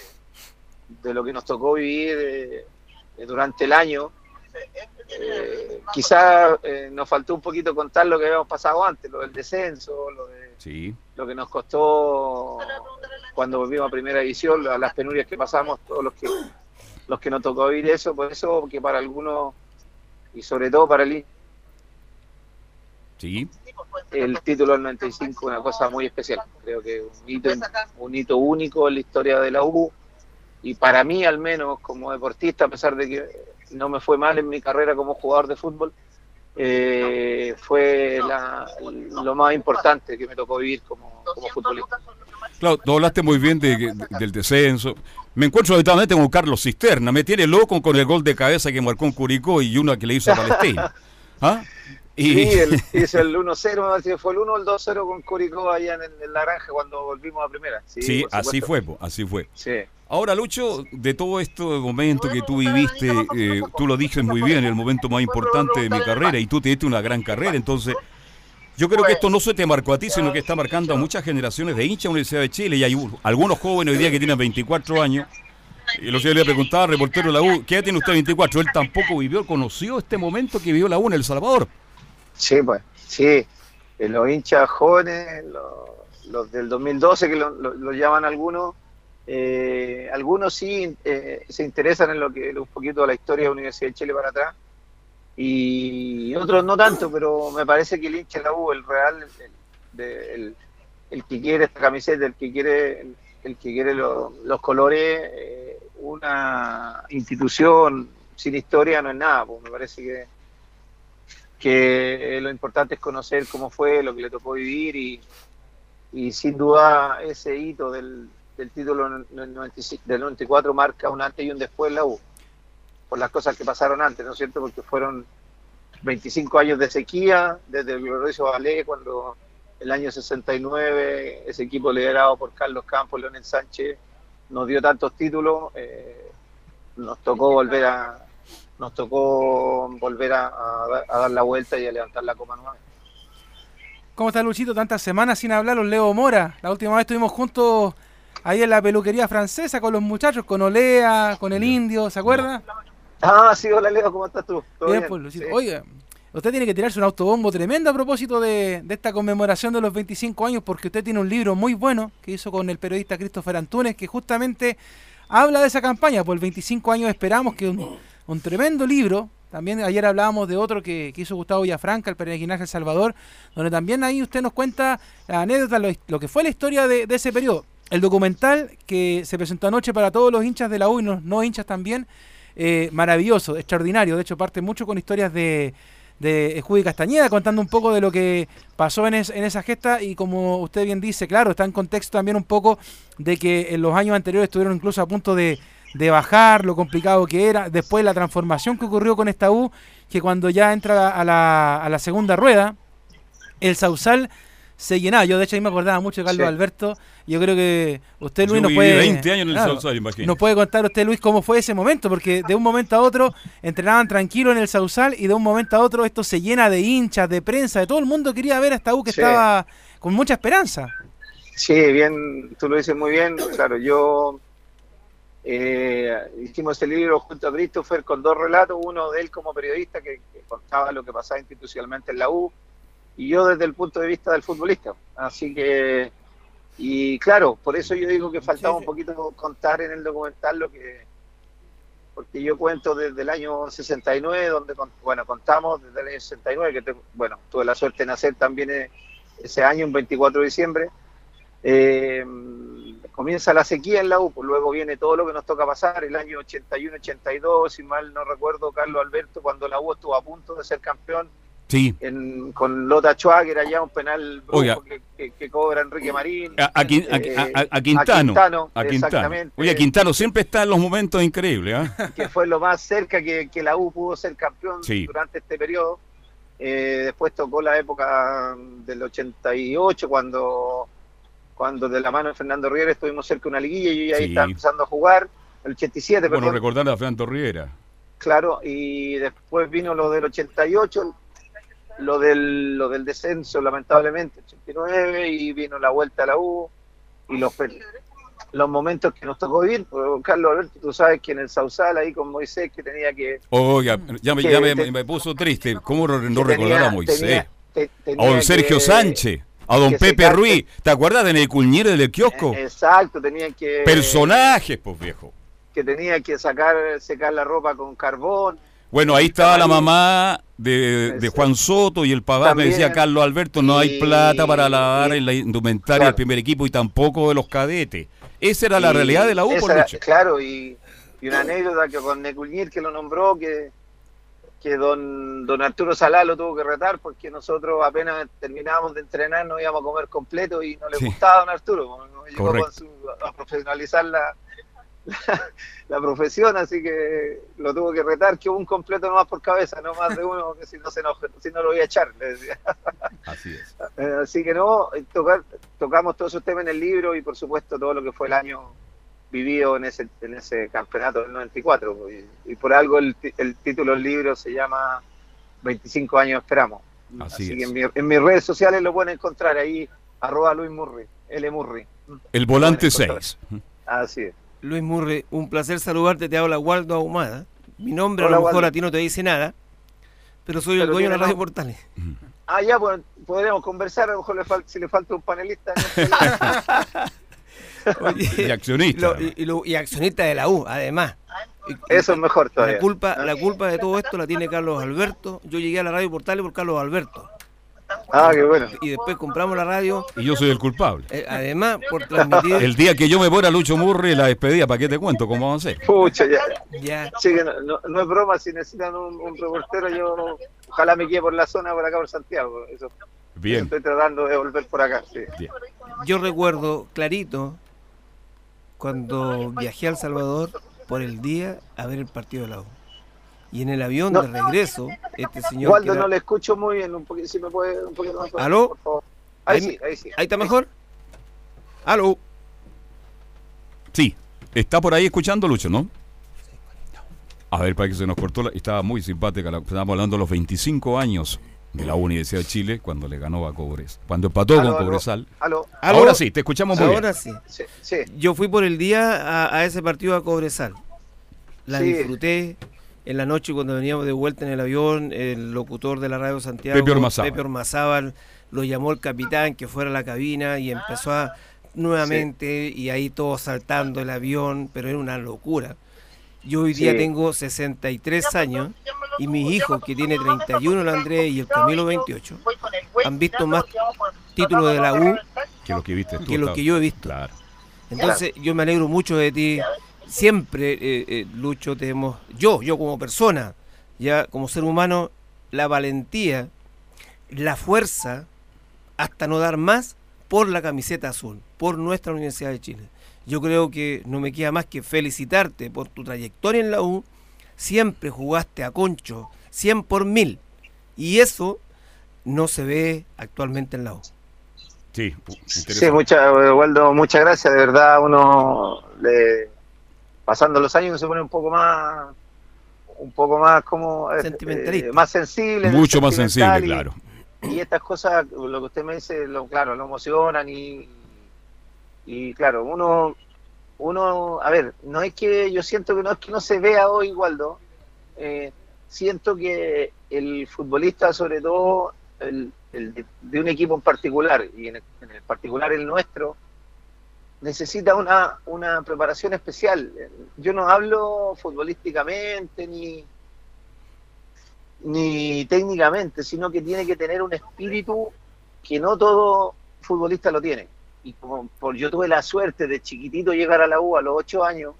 de lo que nos tocó vivir eh, eh, durante el año. Eh, quizá eh, nos faltó un poquito contar lo que habíamos pasado antes, lo del descenso, lo de Sí. lo que nos costó cuando volvimos a primera división, la- las penurias que pasamos, todos los que los que nos tocó vivir eso, por eso que para algunos y sobre todo para el Sí. el título del 95 una cosa muy especial. Creo que un hito, un hito único en la historia de la U y para mí al menos como deportista, a pesar de que no me fue mal en mi carrera como jugador de fútbol, eh, fue la- lo más importante que me tocó vivir como, como futbolista. Claro, tú hablaste muy bien de- de- del descenso. Me encuentro habitualmente con Carlos Cisterna. Me tiene loco con el gol de cabeza que marcó en Curicó y uno que le hizo a Palestina. [LAUGHS] ¿Ah? Y- Sí, el, [LAUGHS] hizo el 1-0, me parece que fue el 1 o el 2-0 con Curicó allá en, en la granja cuando volvimos a primera. Sí, así fue, po, así fue. Sí. Ahora, Lucho, de todo este momento que tú viviste, eh, tú lo dices muy bien, el momento más importante de mi carrera, y tú te diste una gran carrera, entonces yo creo que esto no se te marcó a ti, sino que está marcando a muchas generaciones de hinchas de la Universidad de Chile, y hay algunos jóvenes hoy día que tienen 24 años, y día le preguntaba al reportero de la U, ¿qué edad tiene usted 24? Él tampoco vivió, conoció este momento que vivió la U en El Salvador. Sí, pues, sí. Eh, Los hinchas jóvenes, los, los del 2012 que lo, lo- lo llaman algunos, eh, algunos sí eh, se interesan en lo que un poquito de la historia de la Universidad de Chile para atrás y otros no tanto, pero me parece que el hincha de la U, el real, el, el- que quiere esta camiseta, el que quiere, el, que quiere lo- los colores, eh, una institución sin historia no es nada, pues me parece que que lo importante es conocer cómo fue, lo que le tocó vivir y, y sin duda ese hito del, del título en el 95 del 94 marca un antes y un después en la U, por las cosas que pasaron antes, ¿no es cierto? Porque fueron 25 años de sequía, desde el glorioso Valé, cuando el año 69 ese equipo liderado por Carlos Campos, Leonel Sánchez, nos dio tantos títulos, eh, nos tocó volver a nos tocó volver a, a dar- a dar la vuelta y a levantar la copa nueva. ¿Cómo está Luchito? Tantas semanas sin hablar, los Leo Mora. La última vez estuvimos juntos ahí en la peluquería francesa con los muchachos, con Olea, con el indio, ¿se acuerda? Ah, sí, hola Leo, ¿cómo estás tú? ¿Todo Bien, bien? pues, Luchito. Sí. Oye, usted tiene que tirarse un autobombo tremendo a propósito de, de esta conmemoración de los 25 años, porque usted tiene un libro muy bueno que hizo con el periodista Christopher Antunes, que justamente habla de esa campaña. Por el 25 años esperamos que un, un tremendo libro. También ayer hablábamos de otro que, que hizo Gustavo Villafranca, el peregrinaje al Salvador, donde también ahí usted nos cuenta la anécdota, lo, lo que fue la historia de, de ese periodo. El documental que se presentó anoche para todos los hinchas de la U y los no hinchas también, eh, maravilloso, extraordinario. De hecho, parte mucho con historias de, de Judy Castañeda, contando un poco de lo que pasó en, es- en esa gesta. Y como usted bien dice, claro, está en contexto también un poco de que en los años anteriores estuvieron incluso a punto de, de bajar, lo complicado que era. Después la transformación que ocurrió con esta U, que cuando ya entra a la, a la segunda rueda, el Sausal se llenaba. Yo de hecho ahí me acordaba mucho de Carlos Sí. Alberto. Yo creo que usted Luis Yo nos puede 20 años en el Sausal. Nos puede contar usted Luis cómo fue ese momento, porque de un momento a otro entrenaban tranquilo en el Sausal y de un momento a otro esto se llena de hinchas, de prensa, de todo el mundo quería ver a esta U que Sí. estaba con mucha esperanza. Sí, bien, tú lo dices muy bien. Claro, yo eh, hicimos este libro junto a Christopher con dos relatos, uno de él como periodista que, que contaba lo que pasaba institucionalmente en la U y yo desde el punto de vista del futbolista. Así que, y claro, por eso yo digo que faltaba un poquito contar en el documental lo que, porque yo cuento desde el año 69, donde, bueno, contamos desde el año 69, que tengo- bueno, tuve la suerte de nacer también eh, ese año, un 24 de diciembre. Eh, comienza la sequía en la U, pues luego viene todo lo que nos toca pasar, el año 81-82, si mal no recuerdo, Carlos Alberto, cuando la U estuvo a punto de ser campeón, Sí. en- con Lota Chua, que era ya un penal Oiga. que, que- que cobra Enrique Marín. A, a Quin- eh, a- a Quintano. A Quintano. exactamente. Oye, Quintano siempre está en los momentos increíbles, ¿ah? [LAUGHS] que fue lo más cerca que, que la U pudo ser campeón Sí. durante este periodo. Eh, después tocó la época del 88, cuando, cuando de la mano de Fernando Riera estuvimos cerca de una liguilla y yo ya ahí Sí. estaba empezando a jugar. El 87, Bueno, perdón, recordar a Fernando Riera. claro, y después vino lo del 88, lo del, lo del descenso, lamentablemente, 89, y vino la vuelta a la U y los, los momentos que nos tocó vivir. Pues, Carlos Alberto, tú sabes que en el Sausal, ahí con Moisés, que tenía que. Oiga, ya, me, Que ya me, te- me puso triste. ¿Cómo no, recordar a Moisés? tenía- te- a don Sergio que- Sánchez, a don Pepe Ruiz. ¿Te acuerdas de Neculñero del kiosco? Exacto, tenía que. Personajes, pues viejo. Que tenía que sacar, secar la ropa con carbón. Bueno, ahí estaba la mamá de, de Juan Soto y el papá me También. decía Carlos Alberto, no hay plata para lavar en la indumentaria Claro. del primer equipo y tampoco de los cadetes. Esa era la realidad de la U, por era-. Claro, y, y una anécdota que con Neculñir que lo nombró, que, que don, don Arturo Salá lo tuvo que retar porque nosotros apenas terminábamos de entrenar nos íbamos a comer completo y no le Sí. gustaba a don Arturo. ¿no? Llegó Correcto. su- a profesionalizar la, la, [LAUGHS] la profesión, así que lo tuvo que retar, que un completo nomás por cabeza, no más de uno, que si no se enoja, si no lo voy a echar, le decía. [LAUGHS] Así es. Eh, así que no, tocar, tocamos todos esos temas en el libro y por supuesto todo lo que fue el año vivido en ese, en ese campeonato del 94. Y, y por algo el, el título del libro se llama 25 años esperamos. Así Así es. que en, mi- en mis redes sociales lo pueden encontrar ahí, arroba Luis Murray, L Murray. El volante 6. Así es. Luis Murre, un placer saludarte, te habla Waldo Ahumada. Mi nombre Hola, a lo mejor Waldo. a ti no te dice nada, pero soy el dueño de la Radio Portales. Ah, ya, pues podríamos conversar, a lo mejor le si le falta un panelista. [LAUGHS] Y accionista. Lo- y, y lo- y accionista de la U, además. Eso es mejor todavía. La culpa, la culpa de todo esto la tiene Carlos Alberto. Yo llegué a la Radio Portales por Carlos Alberto. Ah, qué bueno. Y después compramos la radio. Y yo soy el culpable. eh, además, por transmitir. El día que yo me fuera a Lucho Murri, la despedida, ¿para qué te cuento cómo vamos a hacer? Pucha, ya. Ya. Sí, que no, no- no es broma, si necesitan un, un reportero, yo ojalá me quede por la zona por acá por Santiago. Eso, Bien. Estoy tratando de volver por acá. sí. Yo recuerdo clarito cuando viajé a El Salvador por el día a ver el partido de la U. Y en el avión de regreso, este señor. Waldo, no le escucho muy bien. Un poquito, si me puede un poquito más. ¿Aló? Por favor. Ahí, Ahí sí, ahí sí. ¿Ahí está mejor? ¿Aló? Sí, está por ahí escuchando Lucho, ¿no? A ver, para que se nos cortó, la- estaba muy simpática, la- estábamos hablando de los 25 años de la Universidad de Chile cuando le ganó a Cobres, cuando empató Aló, con aló, Cobresal. aló. Ahora sí, te escuchamos muy Ahora bien. sí. Sí, Yo fui por el día a, a ese partido a Cobresal. La Sí. disfruté. En la noche cuando veníamos de vuelta en el avión, el locutor de la radio Santiago, Pepe Ormazábal. Pepe Ormazábal, lo llamó el capitán que fuera a la cabina y empezó a nuevamente y ahí todos saltando el avión, pero era una locura. Yo hoy día Sí. tengo 63 años y mis hijos, que tiene 31 el Andrés y el Camilo 28, han visto más títulos de la U Que lo que viste tú. que lo que yo he visto. Claro. Entonces yo me alegro mucho de ti. Siempre, eh, eh, Lucho, te hemos, yo, yo como persona, ya como ser humano, la valentía, la fuerza, hasta no dar más por la camiseta azul, por nuestra Universidad de Chile. Yo creo que no me queda más que felicitarte por tu trayectoria en la U. Siempre jugaste a concho, 100 por mil. Y eso no se ve actualmente en la U. Sí, Sí, mucha, Waldo, muchas gracias. De verdad, uno le, pasando los años se pone un poco más, un poco más como eh, Sentimentalista. eh, más sensible, Mucho más sensible, y- claro. Y estas cosas, lo que usted me dice, lo, claro, lo emocionan y, y claro, uno, uno, a ver, no es que yo siento que no es que no se vea hoy, Waldo, eh, siento que el futbolista, sobre todo el, el de, de un equipo en particular, y en el, en el particular el nuestro, necesita una, una preparación especial. Yo no hablo futbolísticamente ni, ni técnicamente, sino que tiene que tener un espíritu que no todo futbolista lo tiene. Y como por, yo tuve la suerte de chiquitito llegar a la U a los ocho años,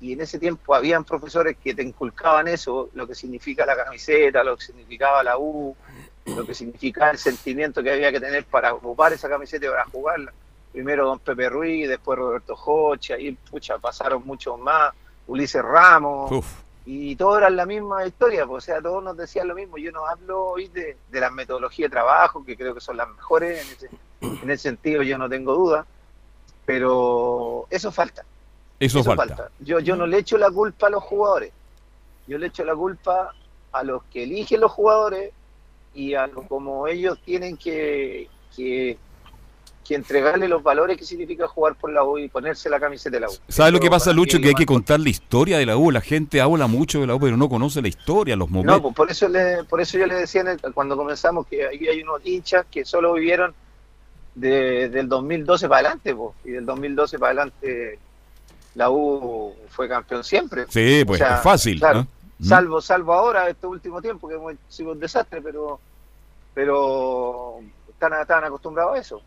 y en ese tiempo habían profesores que te inculcaban eso, lo que significa la camiseta, lo que significaba la U, lo que significaba el sentimiento que había que tener para ocupar esa camiseta y para jugarla. Primero don Pepe Ruiz, después Roberto Hocha, y pucha, pasaron muchos más, Ulises Ramos, Uf. y todos eran la misma historia, pues, o sea, todos nos decían lo mismo. Yo no hablo hoy de, de la metodología de trabajo, que creo que son las mejores, en ese, en ese sentido yo no tengo duda, pero eso falta. Eso, falta. Yo, yo no le echo la culpa a los jugadores, yo le echo la culpa a los que eligen los jugadores y a lo, como ellos tienen que, que, que entregarle los valores que significa jugar por la U y ponerse la camiseta de la U. ¿Sabes lo que pasa, Lucho? Que hay que contar la historia de la U. La gente habla mucho de la U, pero no conoce la historia, los No, momentos. pues por eso, le, por eso yo le decía el- cuando comenzamos que aquí hay unos hinchas que solo vivieron de- del 2012 para adelante, pues, y del 2012 para adelante la U fue campeón siempre. Sí, pues, O sea, es fácil, claro, ¿no? Mm. Salvo, salvo ahora, este último tiempo, que hemos sido un desastre, pero, pero están, están acostumbrados a eso.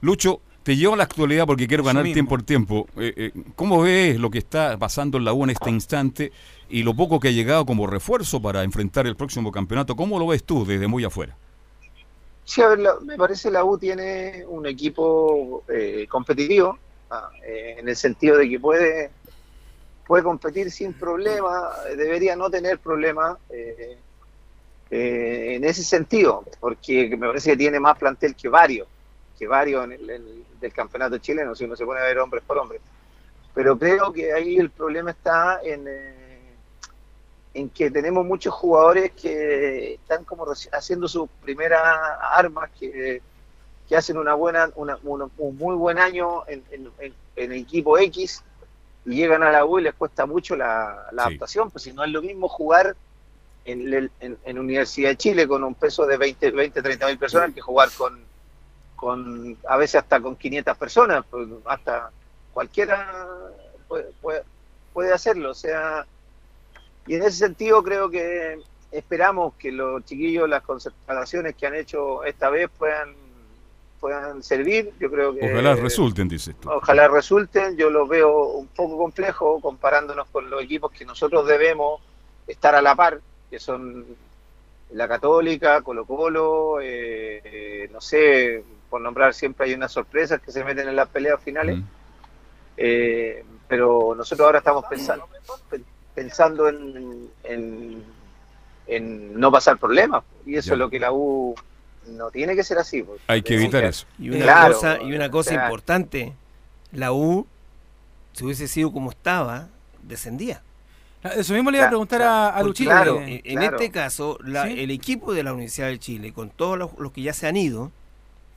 Lucho, te llevo a la actualidad porque quiero ganar tiempo por tiempo. Eh, eh, ¿Cómo ves lo que está pasando en la U en este instante y lo poco que ha llegado como refuerzo para enfrentar el próximo campeonato? ¿Cómo lo ves tú desde muy afuera? Sí, a ver, la- me parece la U tiene un equipo eh, competitivo, ah, eh, en el sentido de que puede, puede competir sin problema, debería no tener problema eh, eh, en ese sentido, porque me parece que tiene más plantel que varios, que varios en el, en el- del campeonato chileno, si uno se pone a ver hombres por hombres. Pero creo que ahí el problema está en, eh, en que tenemos muchos jugadores que están como haciendo sus primeras armas, que, que hacen una buena, una- una- un muy buen año en, en- en- en equipo X y llegan a la U y les cuesta mucho la, la Sí. adaptación, pues si no es lo mismo jugar en, el- en, en Universidad de Chile con un peso de 20, 20 30 mil personas que jugar con, con a veces hasta con 500 personas, pues, hasta cualquiera puede, puede, puede hacerlo, o sea, y en ese sentido creo que esperamos que los chiquillos, las concentraciones que han hecho esta vez puedan puedan servir, yo creo que Ojalá resulten, dices tú. ojalá resulten, yo lo veo un poco complejo comparándonos con los equipos que nosotros debemos estar a la par, que son la Católica, Colo Colo, eh, eh, no sé, por nombrar siempre hay unas sorpresas que se meten en las peleas finales. Mm. Eh, pero nosotros ahora estamos pensando, pensando en, en, en no pasar problemas. Y eso Ya. es lo que la U no tiene que ser así. pues. Hay que evitar eso. Y una Claro, cosa, y una cosa o sea, importante, la U, si hubiese sido como estaba, descendía. Eso mismo le iba a preguntar a, a claro, que- en este caso, la- Sí. el equipo de la Universidad de Chile, con todos los, los que ya se han ido,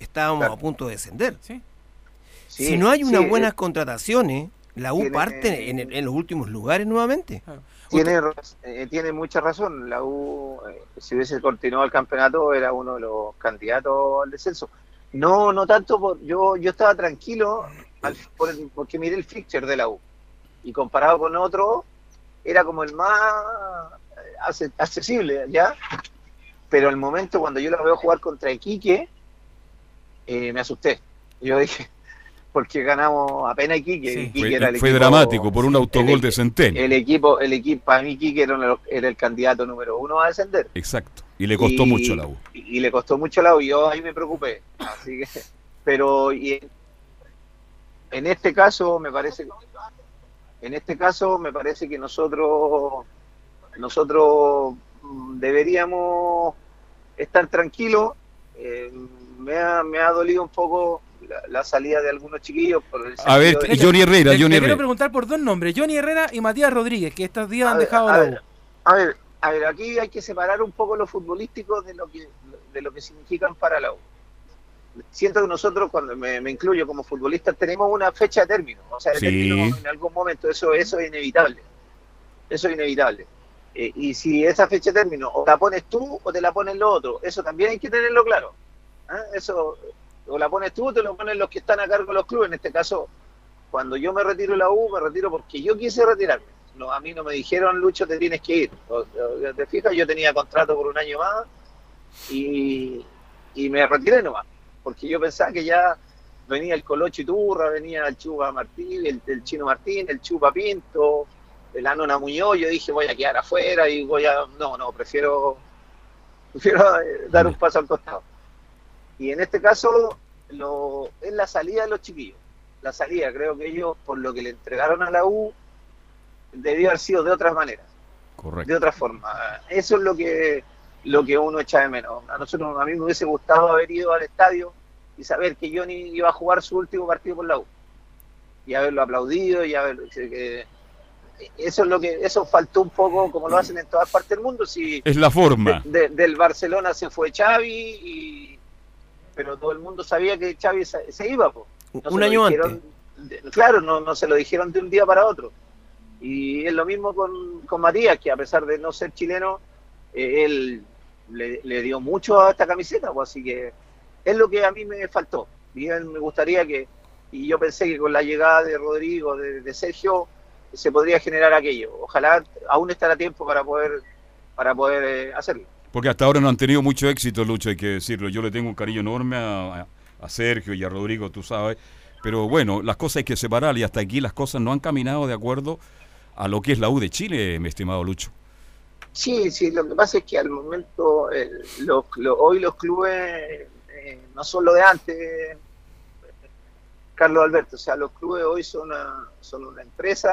estábamos a punto de descender. Sí, si no hay unas sí, buenas eh, contrataciones, la U tiene- parte en, el- en los últimos lugares nuevamente. Tiene, eh, tiene mucha razón. La U, eh, si hubiese continuado el campeonato, era uno de los candidatos al descenso. No, no tanto por. Yo, yo estaba tranquilo al- por el- porque miré el fixture de la U. Y comparado con otro, era como el más eh, accesible, ¿ya? Pero el momento cuando yo la veo jugar contra Iquique, eh, me asusté. Yo dije, [LAUGHS] porque ganamos apenas Iquique. Iquique Fue, era el fue equipo- dramático por un autogol de Centeno. el equipo, el equipo, para mí Quique era, uno- era el candidato número uno a descender. Exacto. Y le costó Y- mucho la U. Y, y le costó mucho la U, y yo ahí me preocupé. Así que, [LAUGHS] pero y en, en este caso me parece en este caso me parece que nosotros nosotros mm, deberíamos estar tranquilos. Eh, me, ha, me ha dolido un poco la, la salida de algunos chiquillos. Por el A ver, de- Johnny Herrera, Johnny quiero Herrera. preguntar por dos nombres, Johnny Herrera y Matías Rodríguez, que estos días A han ver, dejado a la ver. A ver, a ver, aquí hay que separar un poco lo futbolístico de lo que de lo que significan para la U. Siento que nosotros, cuando me, me incluyo como futbolista, tenemos una fecha de término. O sea, de Sí. término en algún momento, eso, eso es inevitable. Eso es inevitable. Eh, y si esa fecha de término o la pones tú o te la ponen los otros, eso también hay que tenerlo claro. ¿Ah? Eso, o la pones tú o te lo ponen los que están a cargo de los clubes. En este caso, cuando yo me retiro de la U, me retiro porque yo quise retirarme. No, a mí no me dijeron, Lucho, te tienes que ir. ¿Te fijas? Yo tenía contrato por un año más y, y me retiré nomás. Porque yo pensaba que ya venía el Colocho Iturra, venía el Chupa Martín, el, Chino Martín, el Chupa Pinto, el Anona Muñoz. Yo dije, voy a quedar afuera y voy a. No, no, prefiero, prefiero dar un paso al costado. Y en este caso, lo, es la salida de los chiquillos. La salida, creo que ellos, por lo que le entregaron a la U, debió haber sido de otras maneras, Correcto. de otra forma. Eso es lo que lo que uno echa de menos. A nosotros, a mí me hubiese gustado haber ido al estadio y saber que Johnny iba a jugar su último partido por la U. Y haberlo aplaudido y haber que- eso es lo que eso faltó un poco como lo hacen en todas partes del mundo si Es la forma. de- del Barcelona se fue Xavi y pero todo el mundo sabía que Xavi se, se iba po. No Un año dijeron de- claro no, no se lo dijeron de un día para otro. Y es lo mismo con, con Matías que a pesar de no ser chileno eh, él le, le dio mucho a esta camiseta pues, así que es lo que a mí me faltó. Y él me gustaría que y yo pensé que con la llegada de Rodrigo de, de Sergio se podría generar aquello. Ojalá aún estará tiempo para poder para poder eh, hacerlo Porque hasta ahora no han tenido mucho éxito, Lucho, hay que decirlo. Yo le tengo un cariño enorme a, a Sergio y a Rodrigo, tú sabes. Pero bueno, las cosas hay que separar y hasta aquí las cosas no han caminado de acuerdo a lo que es la U de Chile, mi estimado Lucho. Sí, sí, lo que pasa es que al momento, hoy los clubes eh, no son lo de antes, Carlos Alberto, o sea, los clubes hoy son una, son una empresa,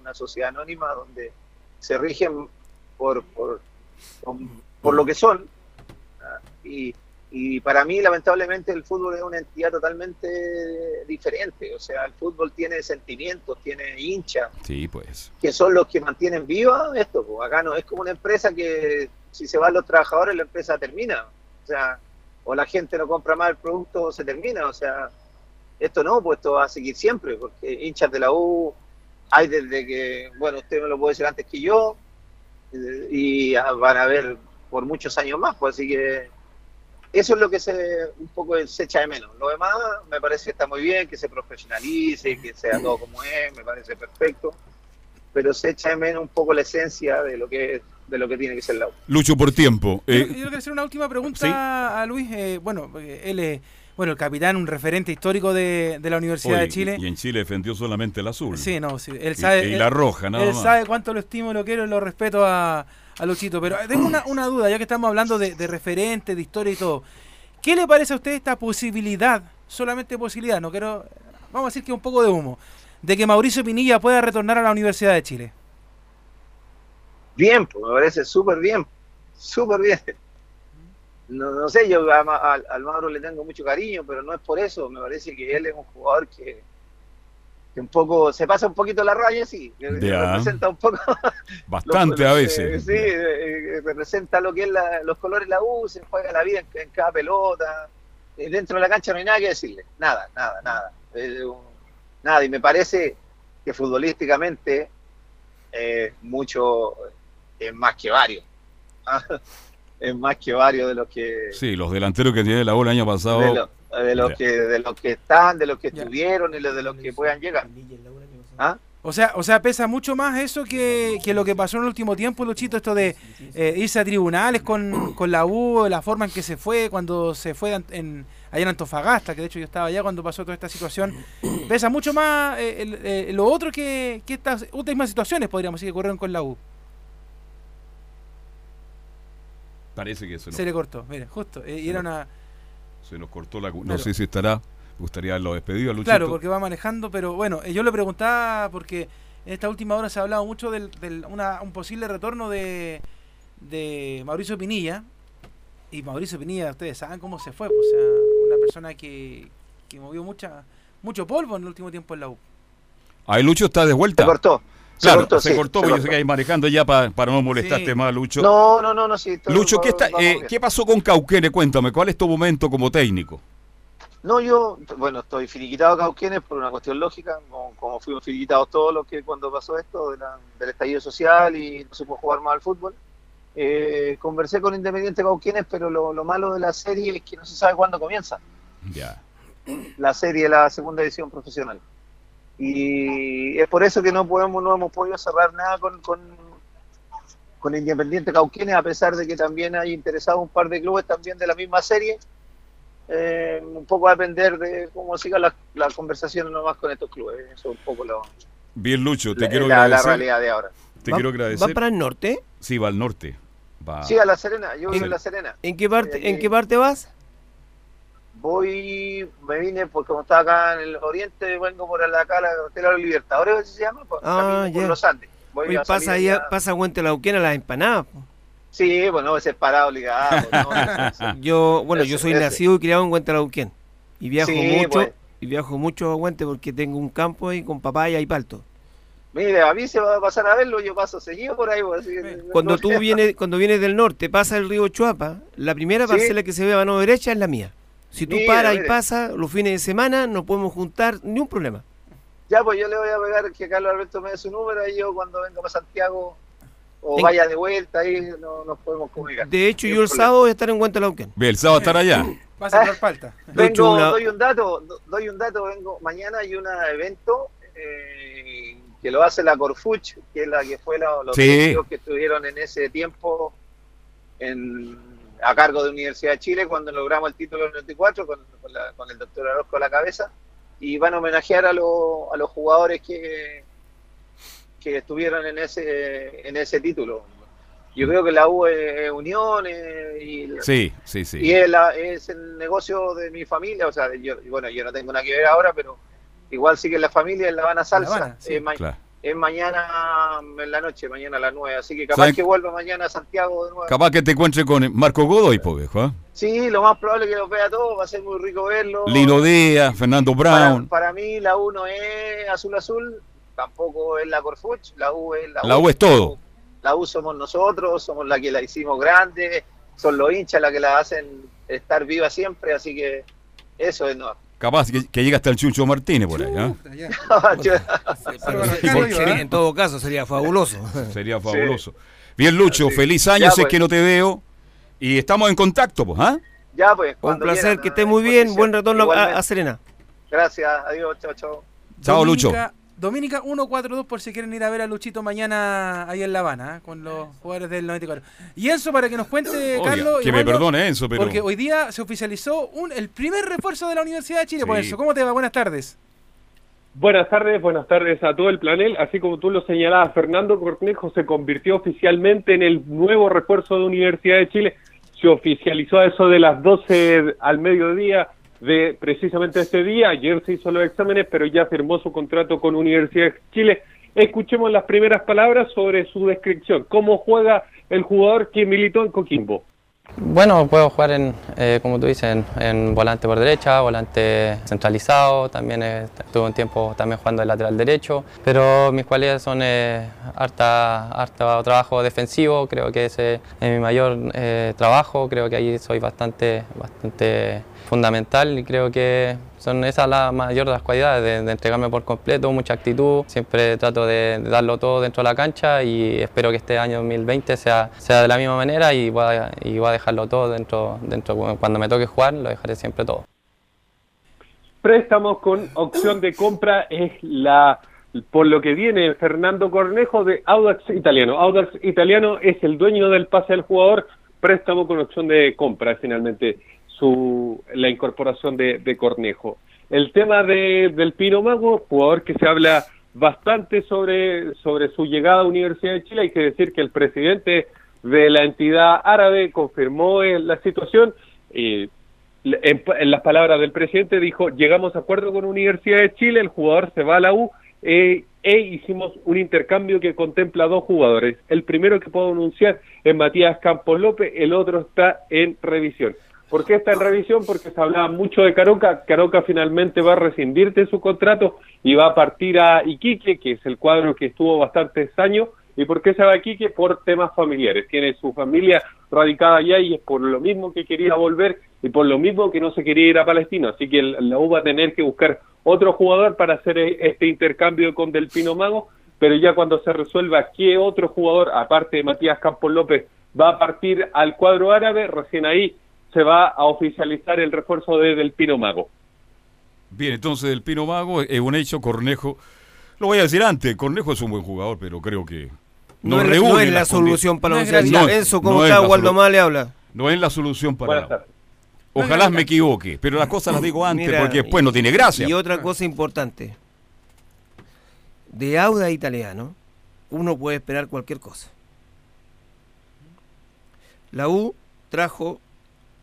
una sociedad anónima donde se rigen por, por, por, por lo que son. Y, y para mí, lamentablemente, el fútbol es una entidad totalmente diferente, o sea, el fútbol tiene sentimientos, tiene hinchas, Sí, pues. que son los que mantienen viva esto. pues. Acá no es como una empresa que si se van los trabajadores la empresa termina. O sea, o la gente no compra más el producto o se termina. O sea, esto no, pues esto va a seguir siempre, porque hinchas de la U hay desde que, bueno, usted me lo puede decir antes que yo, eh, y ah, van a ver por muchos años más, pues así que eso es lo que se un poco se echa de menos. Lo demás me parece que está muy bien, que se profesionalice, que sea todo como es, me parece perfecto, pero se echa de menos un poco la esencia de lo que de lo que tiene que ser la U. Lucho, por tiempo. Yo, eh, yo quiero hacer una última pregunta ¿sí? a Luis. Eh, bueno, él es bueno, el capitán, un referente histórico de, de la Universidad oye, de Chile. Y en Chile defendió solamente el azul. Sí, no, sí, él Y- sabe. y él- la roja, nada Él más. sabe cuánto lo estimo, lo quiero y lo respeto a, a Luchito, pero tengo una, una duda, ya que estamos hablando de, referentes, de historia y todo. ¿Qué le parece a usted esta posibilidad, solamente posibilidad, no quiero, vamos a decir que un poco de humo, de que Mauricio Pinilla pueda retornar a la Universidad de Chile? Bien, pues me parece súper bien, súper bien. No, no sé, yo a al Mauro le tengo mucho cariño, pero no es por eso. Me parece que él es un jugador que, que un poco se pasa un poquito la raya, sí. que. Representa un poco. [LAUGHS] Bastante [LAUGHS] a veces. sí, eh, eh, representa lo que es la- los colores la U, se juega la vida en, en cada pelota. Eh, dentro de la cancha no hay nada que decirle. Nada, nada, nada. Nada, y me parece que futbolísticamente eh, mucho es más que varios. [LAUGHS] Es más que varios de los que Sí, los delanteros que tiene la U el año pasado. De, lo- de los que de los que están, de los que estuvieron y los de los que puedan llegar. ¿Ah? O sea, o sea, pesa mucho más eso que, que lo que pasó en el último tiempo, Luchito, esto de eh, irse a tribunales con, con la U, la forma en que se fue, cuando se fue en, en- allá en Antofagasta, que de hecho yo estaba allá cuando pasó toda esta situación. Pesa mucho más eh, el- eh, lo otro que, que estas últimas situaciones, podríamos decir, que ocurrieron con la U. Parece que se nos, Se le cortó, mire, justo. eh, y era una... se nos cortó la. No Claro. sé si estará. Me gustaría haberlo despedido a Luchito. Claro, porque va manejando, pero bueno, eh, yo le preguntaba porque en esta última hora se ha hablado mucho del, del- una- un posible retorno de, de Mauricio Pinilla. Y Mauricio Pinilla, ustedes saben cómo se fue, pues, o sea, una persona que, que movió mucha mucho polvo en el último tiempo en la U. Ahí Lucho está de vuelta. Se cortó. Se Claro, cortó, se sí, cortó se porque yo sé que hay manejando ya pa- para no molestarte Sí. más, Lucho. No, no, no, no, sí. todo Lucho, ¿qué, está, eh. ¿qué pasó con Cauquene? Cuéntame, ¿cuál es tu momento como técnico? No, yo, bueno, estoy finiquitado a Cauquenes por una cuestión lógica, como, como fuimos finiquitados todos los que cuando pasó esto de la- del estallido social y no se pudo jugar más al fútbol. Eh, conversé con Independiente Cauquenes, pero lo, lo malo de la serie es que no se sabe cuándo comienza Ya. la serie de la segunda edición profesional. Y es por eso que no podemos, no hemos podido cerrar nada con, con, con Independiente Cauquenes, a pesar de que también hay interesados un par de clubes también de la misma serie. Eh, un poco a depender de cómo sigan las las conversaciones nomás con estos clubes. Eso es un poco lo, Bien, Lucho, te la, quiero la- la agradecer. realidad de ahora. Te ¿Va- quiero agradecer. ¿Va para el norte? Sí, va al norte. Va. Sí, a La Serena, yo vivo ¿En- en La Serena. ¿En qué parte, Estoy ¿en qué parte vas? Voy, me vine porque como estaba acá en el oriente, vengo por la acá, la Hotel de los Libertadores, ¿cómo se llama? Por, Ah, camino por los Andes. Voy Hoy a pasa allá, allá. pasa Huente Lauquén a las empanadas. po. Sí, bueno, ese es parado, ligado. [LAUGHS] ¿no? Yo, bueno, Ese- yo soy ese. nacido y criado en Huente Lauquén. Y viajo Sí, mucho, pues. y viajo mucho a Huente porque tengo un campo ahí con papaya y palto. Mire, a mí se va a pasar a verlo, yo paso seguido por ahí. pues, así no- Cuando [LAUGHS] no tú vienes, cuando vienes del norte, pasa el río Chuapa, la primera Sí. parcela que se ve a mano derecha es la mía. Si tú paras y pasas los fines de semana, no podemos juntar ni un problema. Ya, pues yo le voy a pegar que Carlos Alberto me dé su número y yo cuando venga para Santiago o En- vaya de vuelta ahí no, nos podemos comunicar. De hecho, yo el problema. sábado voy a estar en. Bien, el sábado estar allá. Vas a falta. Vengo, una- doy un dato, do- doy un dato, vengo, mañana hay un evento eh, que lo hace la Corfuch, que es la que fue la- los Sí. que estuvieron en ese tiempo en, a cargo de Universidad de Chile cuando logramos el título del 94 con, con, la- con el doctor Orozco a la cabeza y van a homenajear a, los- a los jugadores que, que estuvieron en ese en ese título. Yo creo que la U es, es unión eh, y Sí, sí, sí. y es, la- es el negocio de mi familia, o sea, yo, bueno, yo no tengo nada que ver ahora, pero igual sigue en la familia, en La Habana Salsa. Habana, sí. es, ma- Claro. Es mañana en la noche, mañana a las 9, así que capaz que vuelva mañana a Santiago de nuevo. Capaz que te encuentres con Marco Godoy, viejo. ¿eh? Sí, lo más probable es que los vea todos, va a ser muy rico verlo. Lino Díaz, Fernando para, Brown. para mí la U no es azul azul, tampoco es la Corfuch, la U es la U. La U es todo. La U somos nosotros, somos la que la hicimos grande, son los hinchas la que la hacen estar viva siempre, así que eso es no. Capaz que, que llega hasta el Chucho Martínez por ahí. ¿eh? Sería- [LAUGHS] en todo caso, sería fabuloso. [LAUGHS] Sería fabuloso. Bien, Lucho, feliz año, Ya, sé pues. que no te veo. Y estamos en contacto, pues, ¿ah? Ya pues, Un placer, quieran, que esté muy bien. Buen retorno a, a Serena. Gracias, adiós, chao, chao. Chao, Lucho. Dominica- Dominica 142 por si quieren ir a ver a Luchito mañana ahí en La Habana, ¿eh? con los jugadores del 94. Y Enzo, para que nos cuente, Carlos. que me perdone, Enzo, pero- Porque hoy día se oficializó un, el primer refuerzo de la Universidad de Chile, por eso. ¿Cómo te va? Buenas tardes. Buenas tardes, buenas tardes a todo el planel. Así como tú lo señalabas, Fernando Cornejo se convirtió oficialmente en el nuevo refuerzo de Universidad de Chile. Se oficializó a eso de las 12 al mediodía de precisamente este día. Ayer se hizo los exámenes, pero ya firmó su contrato con Universidad de Chile. Escuchemos las primeras palabras sobre su descripción. ¿Cómo juega el jugador que militó en Coquimbo? Bueno, puedo jugar en, eh, como tú dices, en, en volante por derecha, volante centralizado, también eh, estuve un tiempo también jugando de lateral derecho, pero mis cualidades son eh, harta, harta trabajo defensivo, creo que ese es mi mayor eh, trabajo, creo que ahí soy bastante, bastante fundamental y creo que son esa la mayor de las cualidades, de, entregarme por completo, mucha actitud, siempre trato de, darlo todo dentro de la cancha y espero que este año 2020 sea, sea de la misma manera y voy a, y voy a dejarlo todo dentro, dentro, cuando me toque jugar lo dejaré siempre todo. Préstamos con opción de compra es la por lo que viene Fernando Cornejo de Audax Italiano. Audax Italiano es el dueño del pase al jugador, préstamo con opción de compra finalmente su la incorporación de, de Cornejo. El tema de, del Pino Mago, jugador que se habla bastante sobre, sobre su llegada a Universidad de Chile, hay que decir que el presidente de la entidad árabe confirmó eh, la situación y en, en, las palabras del presidente dijo, llegamos a acuerdo con Universidad de Chile, el jugador se va a la U eh, e hicimos un intercambio que contempla dos jugadores. El primero que puedo anunciar es Matías Campos López, el otro está en revisión. ¿Por qué está en revisión? Porque se hablaba mucho de Caroca. Caroca finalmente va a rescindir de su contrato y va a partir a Iquique, que es el cuadro que estuvo bastantes años. ¿Y por qué se va a Iquique? Por temas familiares. Tiene su familia radicada allá y es por lo mismo que quería volver y por lo mismo que no se quería ir a Palestina. Así que la U va a tener que buscar otro jugador para hacer este intercambio con Delfino Mago, pero ya cuando se resuelva qué otro jugador, aparte de Matías Campos López, va a partir al cuadro árabe, recién ahí se va a oficializar el refuerzo de Del Pino Mago. Bien, entonces Del Pino Mago es un hecho, Cornejo. Lo voy a decir antes, Cornejo es un buen jugador, pero creo que no, no, es, no es la solución para Universidad. No, Eso, ¿cómo está Waldo Mal le habla? No es la solución para Ojalá me equivoque, pero las cosas las digo antes Mira, porque después no tiene gracia. Y otra cosa importante. De Auda italiano, uno puede esperar cualquier cosa. La U trajo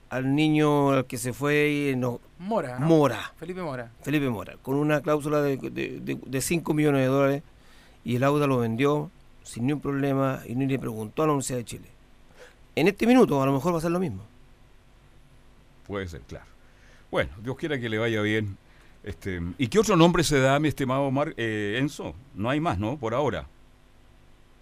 al niño al que se fue no, Mora, ¿no? Mora. Felipe Mora. Felipe Mora, con una cláusula de, de, de, de 5 millones de dólares y el Auda lo vendió sin ningún problema y ni le preguntó a la Universidad de Chile. En este minuto a lo mejor va a ser lo mismo. Puede ser, claro. Bueno, Dios quiera que le vaya bien. Este, ¿Y qué otro nombre se da, mi estimado Mar, eh, Enzo? No hay más, ¿no? Por ahora.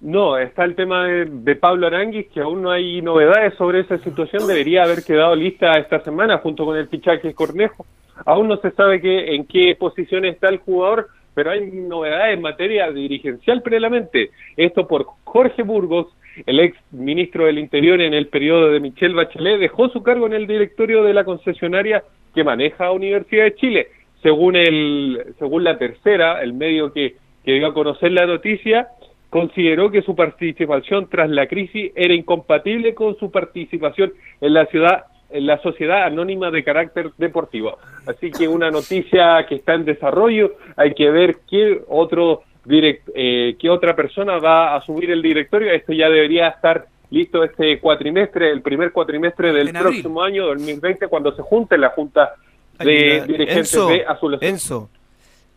No, está el tema de, de, Pablo Aranguis, que aún no hay novedades sobre esa situación. Debería haber quedado lista esta semana junto con el fichaje Cornejo. Aún no se sabe que, en qué posición está el jugador, pero hay novedades en materia dirigencial previamente. Esto por Jorge Burgos, el ex ministro del Interior en el periodo de Michelle Bachelet, dejó su cargo en el directorio de la concesionaria que maneja Universidad de Chile. Según, el, según la tercera, el medio que, que dio a conocer la noticia, consideró que su participación tras la crisis era incompatible con su participación en la ciudad en la sociedad anónima de carácter deportivo. Así que una noticia que está en desarrollo, hay que ver qué otro direct, eh, qué otra persona va a subir el directorio. Esto ya debería estar listo este cuatrimestre, el primer cuatrimestre del próximo año, 2020, cuando se junte la junta de Ay, dirigentes Enzo, de Azul Enzo,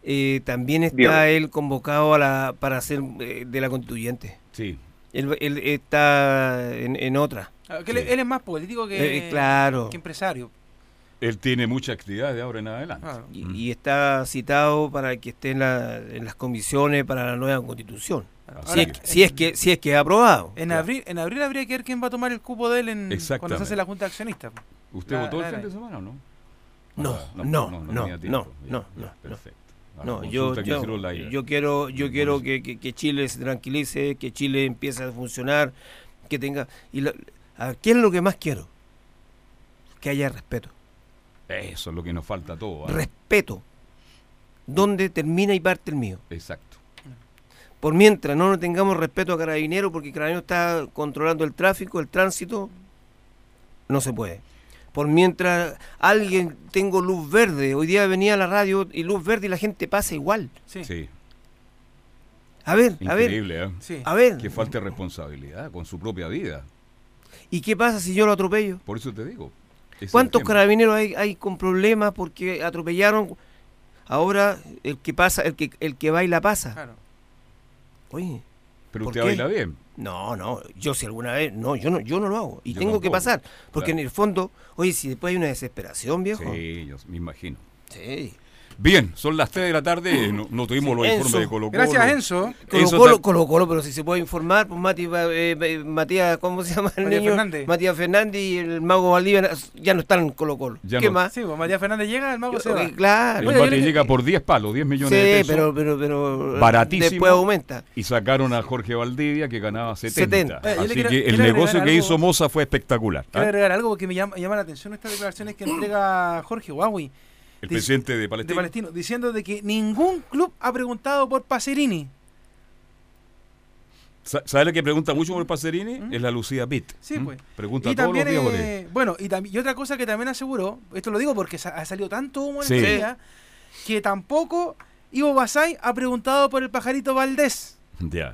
eh, también está Bien. él convocado a la, para ser eh, de la constituyente. Sí. Él, él está en, en otra. Ah, que sí. Él es más político que, eh, claro. que empresario. Él tiene mucha actividad de ahora en adelante. Ah, y, mm. y, está citado para que esté en, la, en, las comisiones para la nueva constitución. Ahora, si, es, si, es, que si es que es aprobado. En claro. abril en abril habría que ver quién va a tomar el cupo de él en, cuando se hace la junta accionista. ¿Usted la, votó el fin de semana o no? No, no, no, no, no, no, no, no, Perfecto. No, yo, yo, yo, quiero, yo quiero que, que, que, Chile se tranquilice, que Chile empiece a funcionar, que tenga... Y lo, a ¿Qué es lo que más quiero? Que haya respeto. Eso es lo que nos falta a todos. ¿eh? Respeto. ¿Dónde termina y parte el mío? Exacto. Por mientras no nos tengamos respeto a Carabinero, porque Carabinero está controlando el tráfico, el tránsito, no se puede. Por mientras alguien tengo luz verde. Hoy día venía a la radio y luz verde y la gente pasa igual. Sí. Sí. A ver, a ver. Increíble, ¿eh? Sí. A ver. Que falta responsabilidad con su propia vida. ¿Y qué pasa si yo lo atropello? Por eso te digo. ¿Cuántos carabineros hay, hay con problemas porque atropellaron? Ahora el que pasa, el que el que baila pasa. Claro. Oye, Pero ¿por usted qué? baila bien. No, no, yo si alguna vez, no, yo no, yo no lo hago y Yo tengo que pasar, porque claro. en el fondo, oye, si después hay una desesperación, viejo. Sí, yo me imagino. Sí. Bien, son las 3 de la tarde, no, no tuvimos los Enzo. informes de Colo Colo. Gracias, Enzo. Colo Enzo Colo, Colo Colo, pero si se puede informar, pues Mati, eh, eh, Matías, ¿cómo se llama el Matías niño? Fernández. Matías Fernández y el mago Valdivia ya no están en Colo Colo. Ya ¿Qué no- más? Sí, pues Matías Fernández llega, el mago se va. Claro. El yo le- llega por 10 palos, 10 millones Sí, de pesos. pero, pero, pero baratísimo. después aumenta. Y sacaron a Jorge Valdivia que ganaba 70. 70. Eh, yo le Así quiero- que el negocio que algo. hizo Moza fue espectacular. ¿ah? Quiero agregar algo porque me llama, llama la atención estas declaraciones que entrega Jorge Huawei El presidente de de Palestina. Palestino, diciendo de que ningún club ha preguntado por Pacerini. Sa- ¿Sabe la que pregunta mucho por Pacerini? Es la Lucía Pitt. Sí, ¿Mm? pues. Pregunta Y todos los días por él. eh, bueno, y, también, y otra cosa que también aseguró, esto lo digo porque sa- ha salido tanto humo en Sí. el día, que tampoco Ivo Basay ha preguntado por el pajarito Valdés.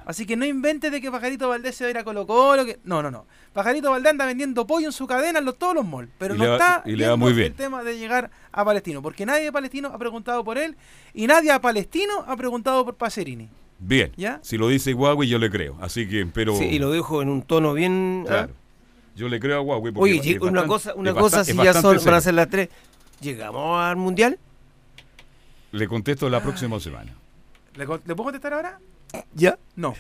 Así que no inventes de que Pajarito Valdés se va a ir a Colo Colo. Que... No, no, no. Pajarito Valdés anda vendiendo pollo en su cadena en los, todos los malls. Pero Y no le va- está y le va muy bien. el tema de llegar a Palestino. Porque nadie de Palestino ha preguntado por él y nadie a Palestino ha preguntado por Pacerini. Bien. ¿Ya? Si lo dice Huawei, yo le creo. Así que, pero. Sí, y lo dejo en un tono bien. ¿ah? Claro. Yo le creo a Huawei. porque Oye, una bastante- cosa, una es cosa bastante- si ya son, van a serio. ser las tres. ¿Llegamos al mundial? Le contesto la próxima semana. ¿Le, ¿le puedo contestar ahora? ¿Ya? No.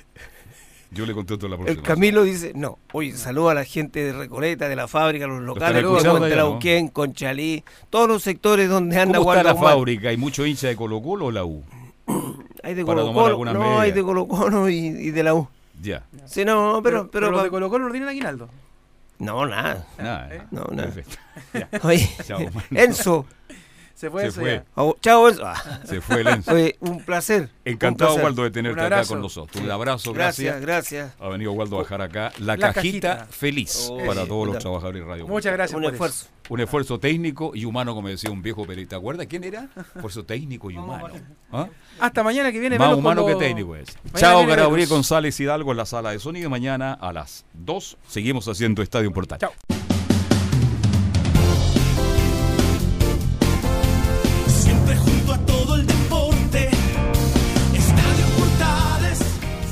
Yo le contesto la próxima El Camilo dice, no, oye, saluda a la gente de Recoleta, de la fábrica, los locales, de la ¿no? Uquén, Conchalí, todos los sectores donde anda ¿Cómo está la fábrica? ¿Hay mucho hincha de Colo Colo o la U? [CLEARS THROAT] Hay de Para Colo Colo, no, hay de Colo Colo y, y de la U. Ya. Sí, no, pero... pero, los pa- de Colo Colo no tienen aguinaldo. No, nada. Nada. No, nada. Perfecto. Ya. Oye, [LAUGHS] Chao. [LAUGHS] Enzo. Se fue Se fue. Oh, chao, Enzo. Ah. Se fue el Enzo. Oye, un placer. Encantado, Un placer. Waldo, de tenerte acá con nosotros. Un abrazo, Gracias, gracias. gracias. Ha venido Waldo a dejar acá la, La cajita, cajita. feliz Oh, para sí, todos los trabajadores de Radio. Muchas gracias Un por esfuerzo. Un esfuerzo técnico y humano, como decía un viejo pero ¿Te acuerdas quién era? Esfuerzo técnico y humano. ¿Ah? Hasta mañana que viene. Más humano que técnico es. Mañana Chao, velos. González Hidalgo en la sala de sonido. Mañana a las 2 seguimos haciendo Estadio Portal. Chao.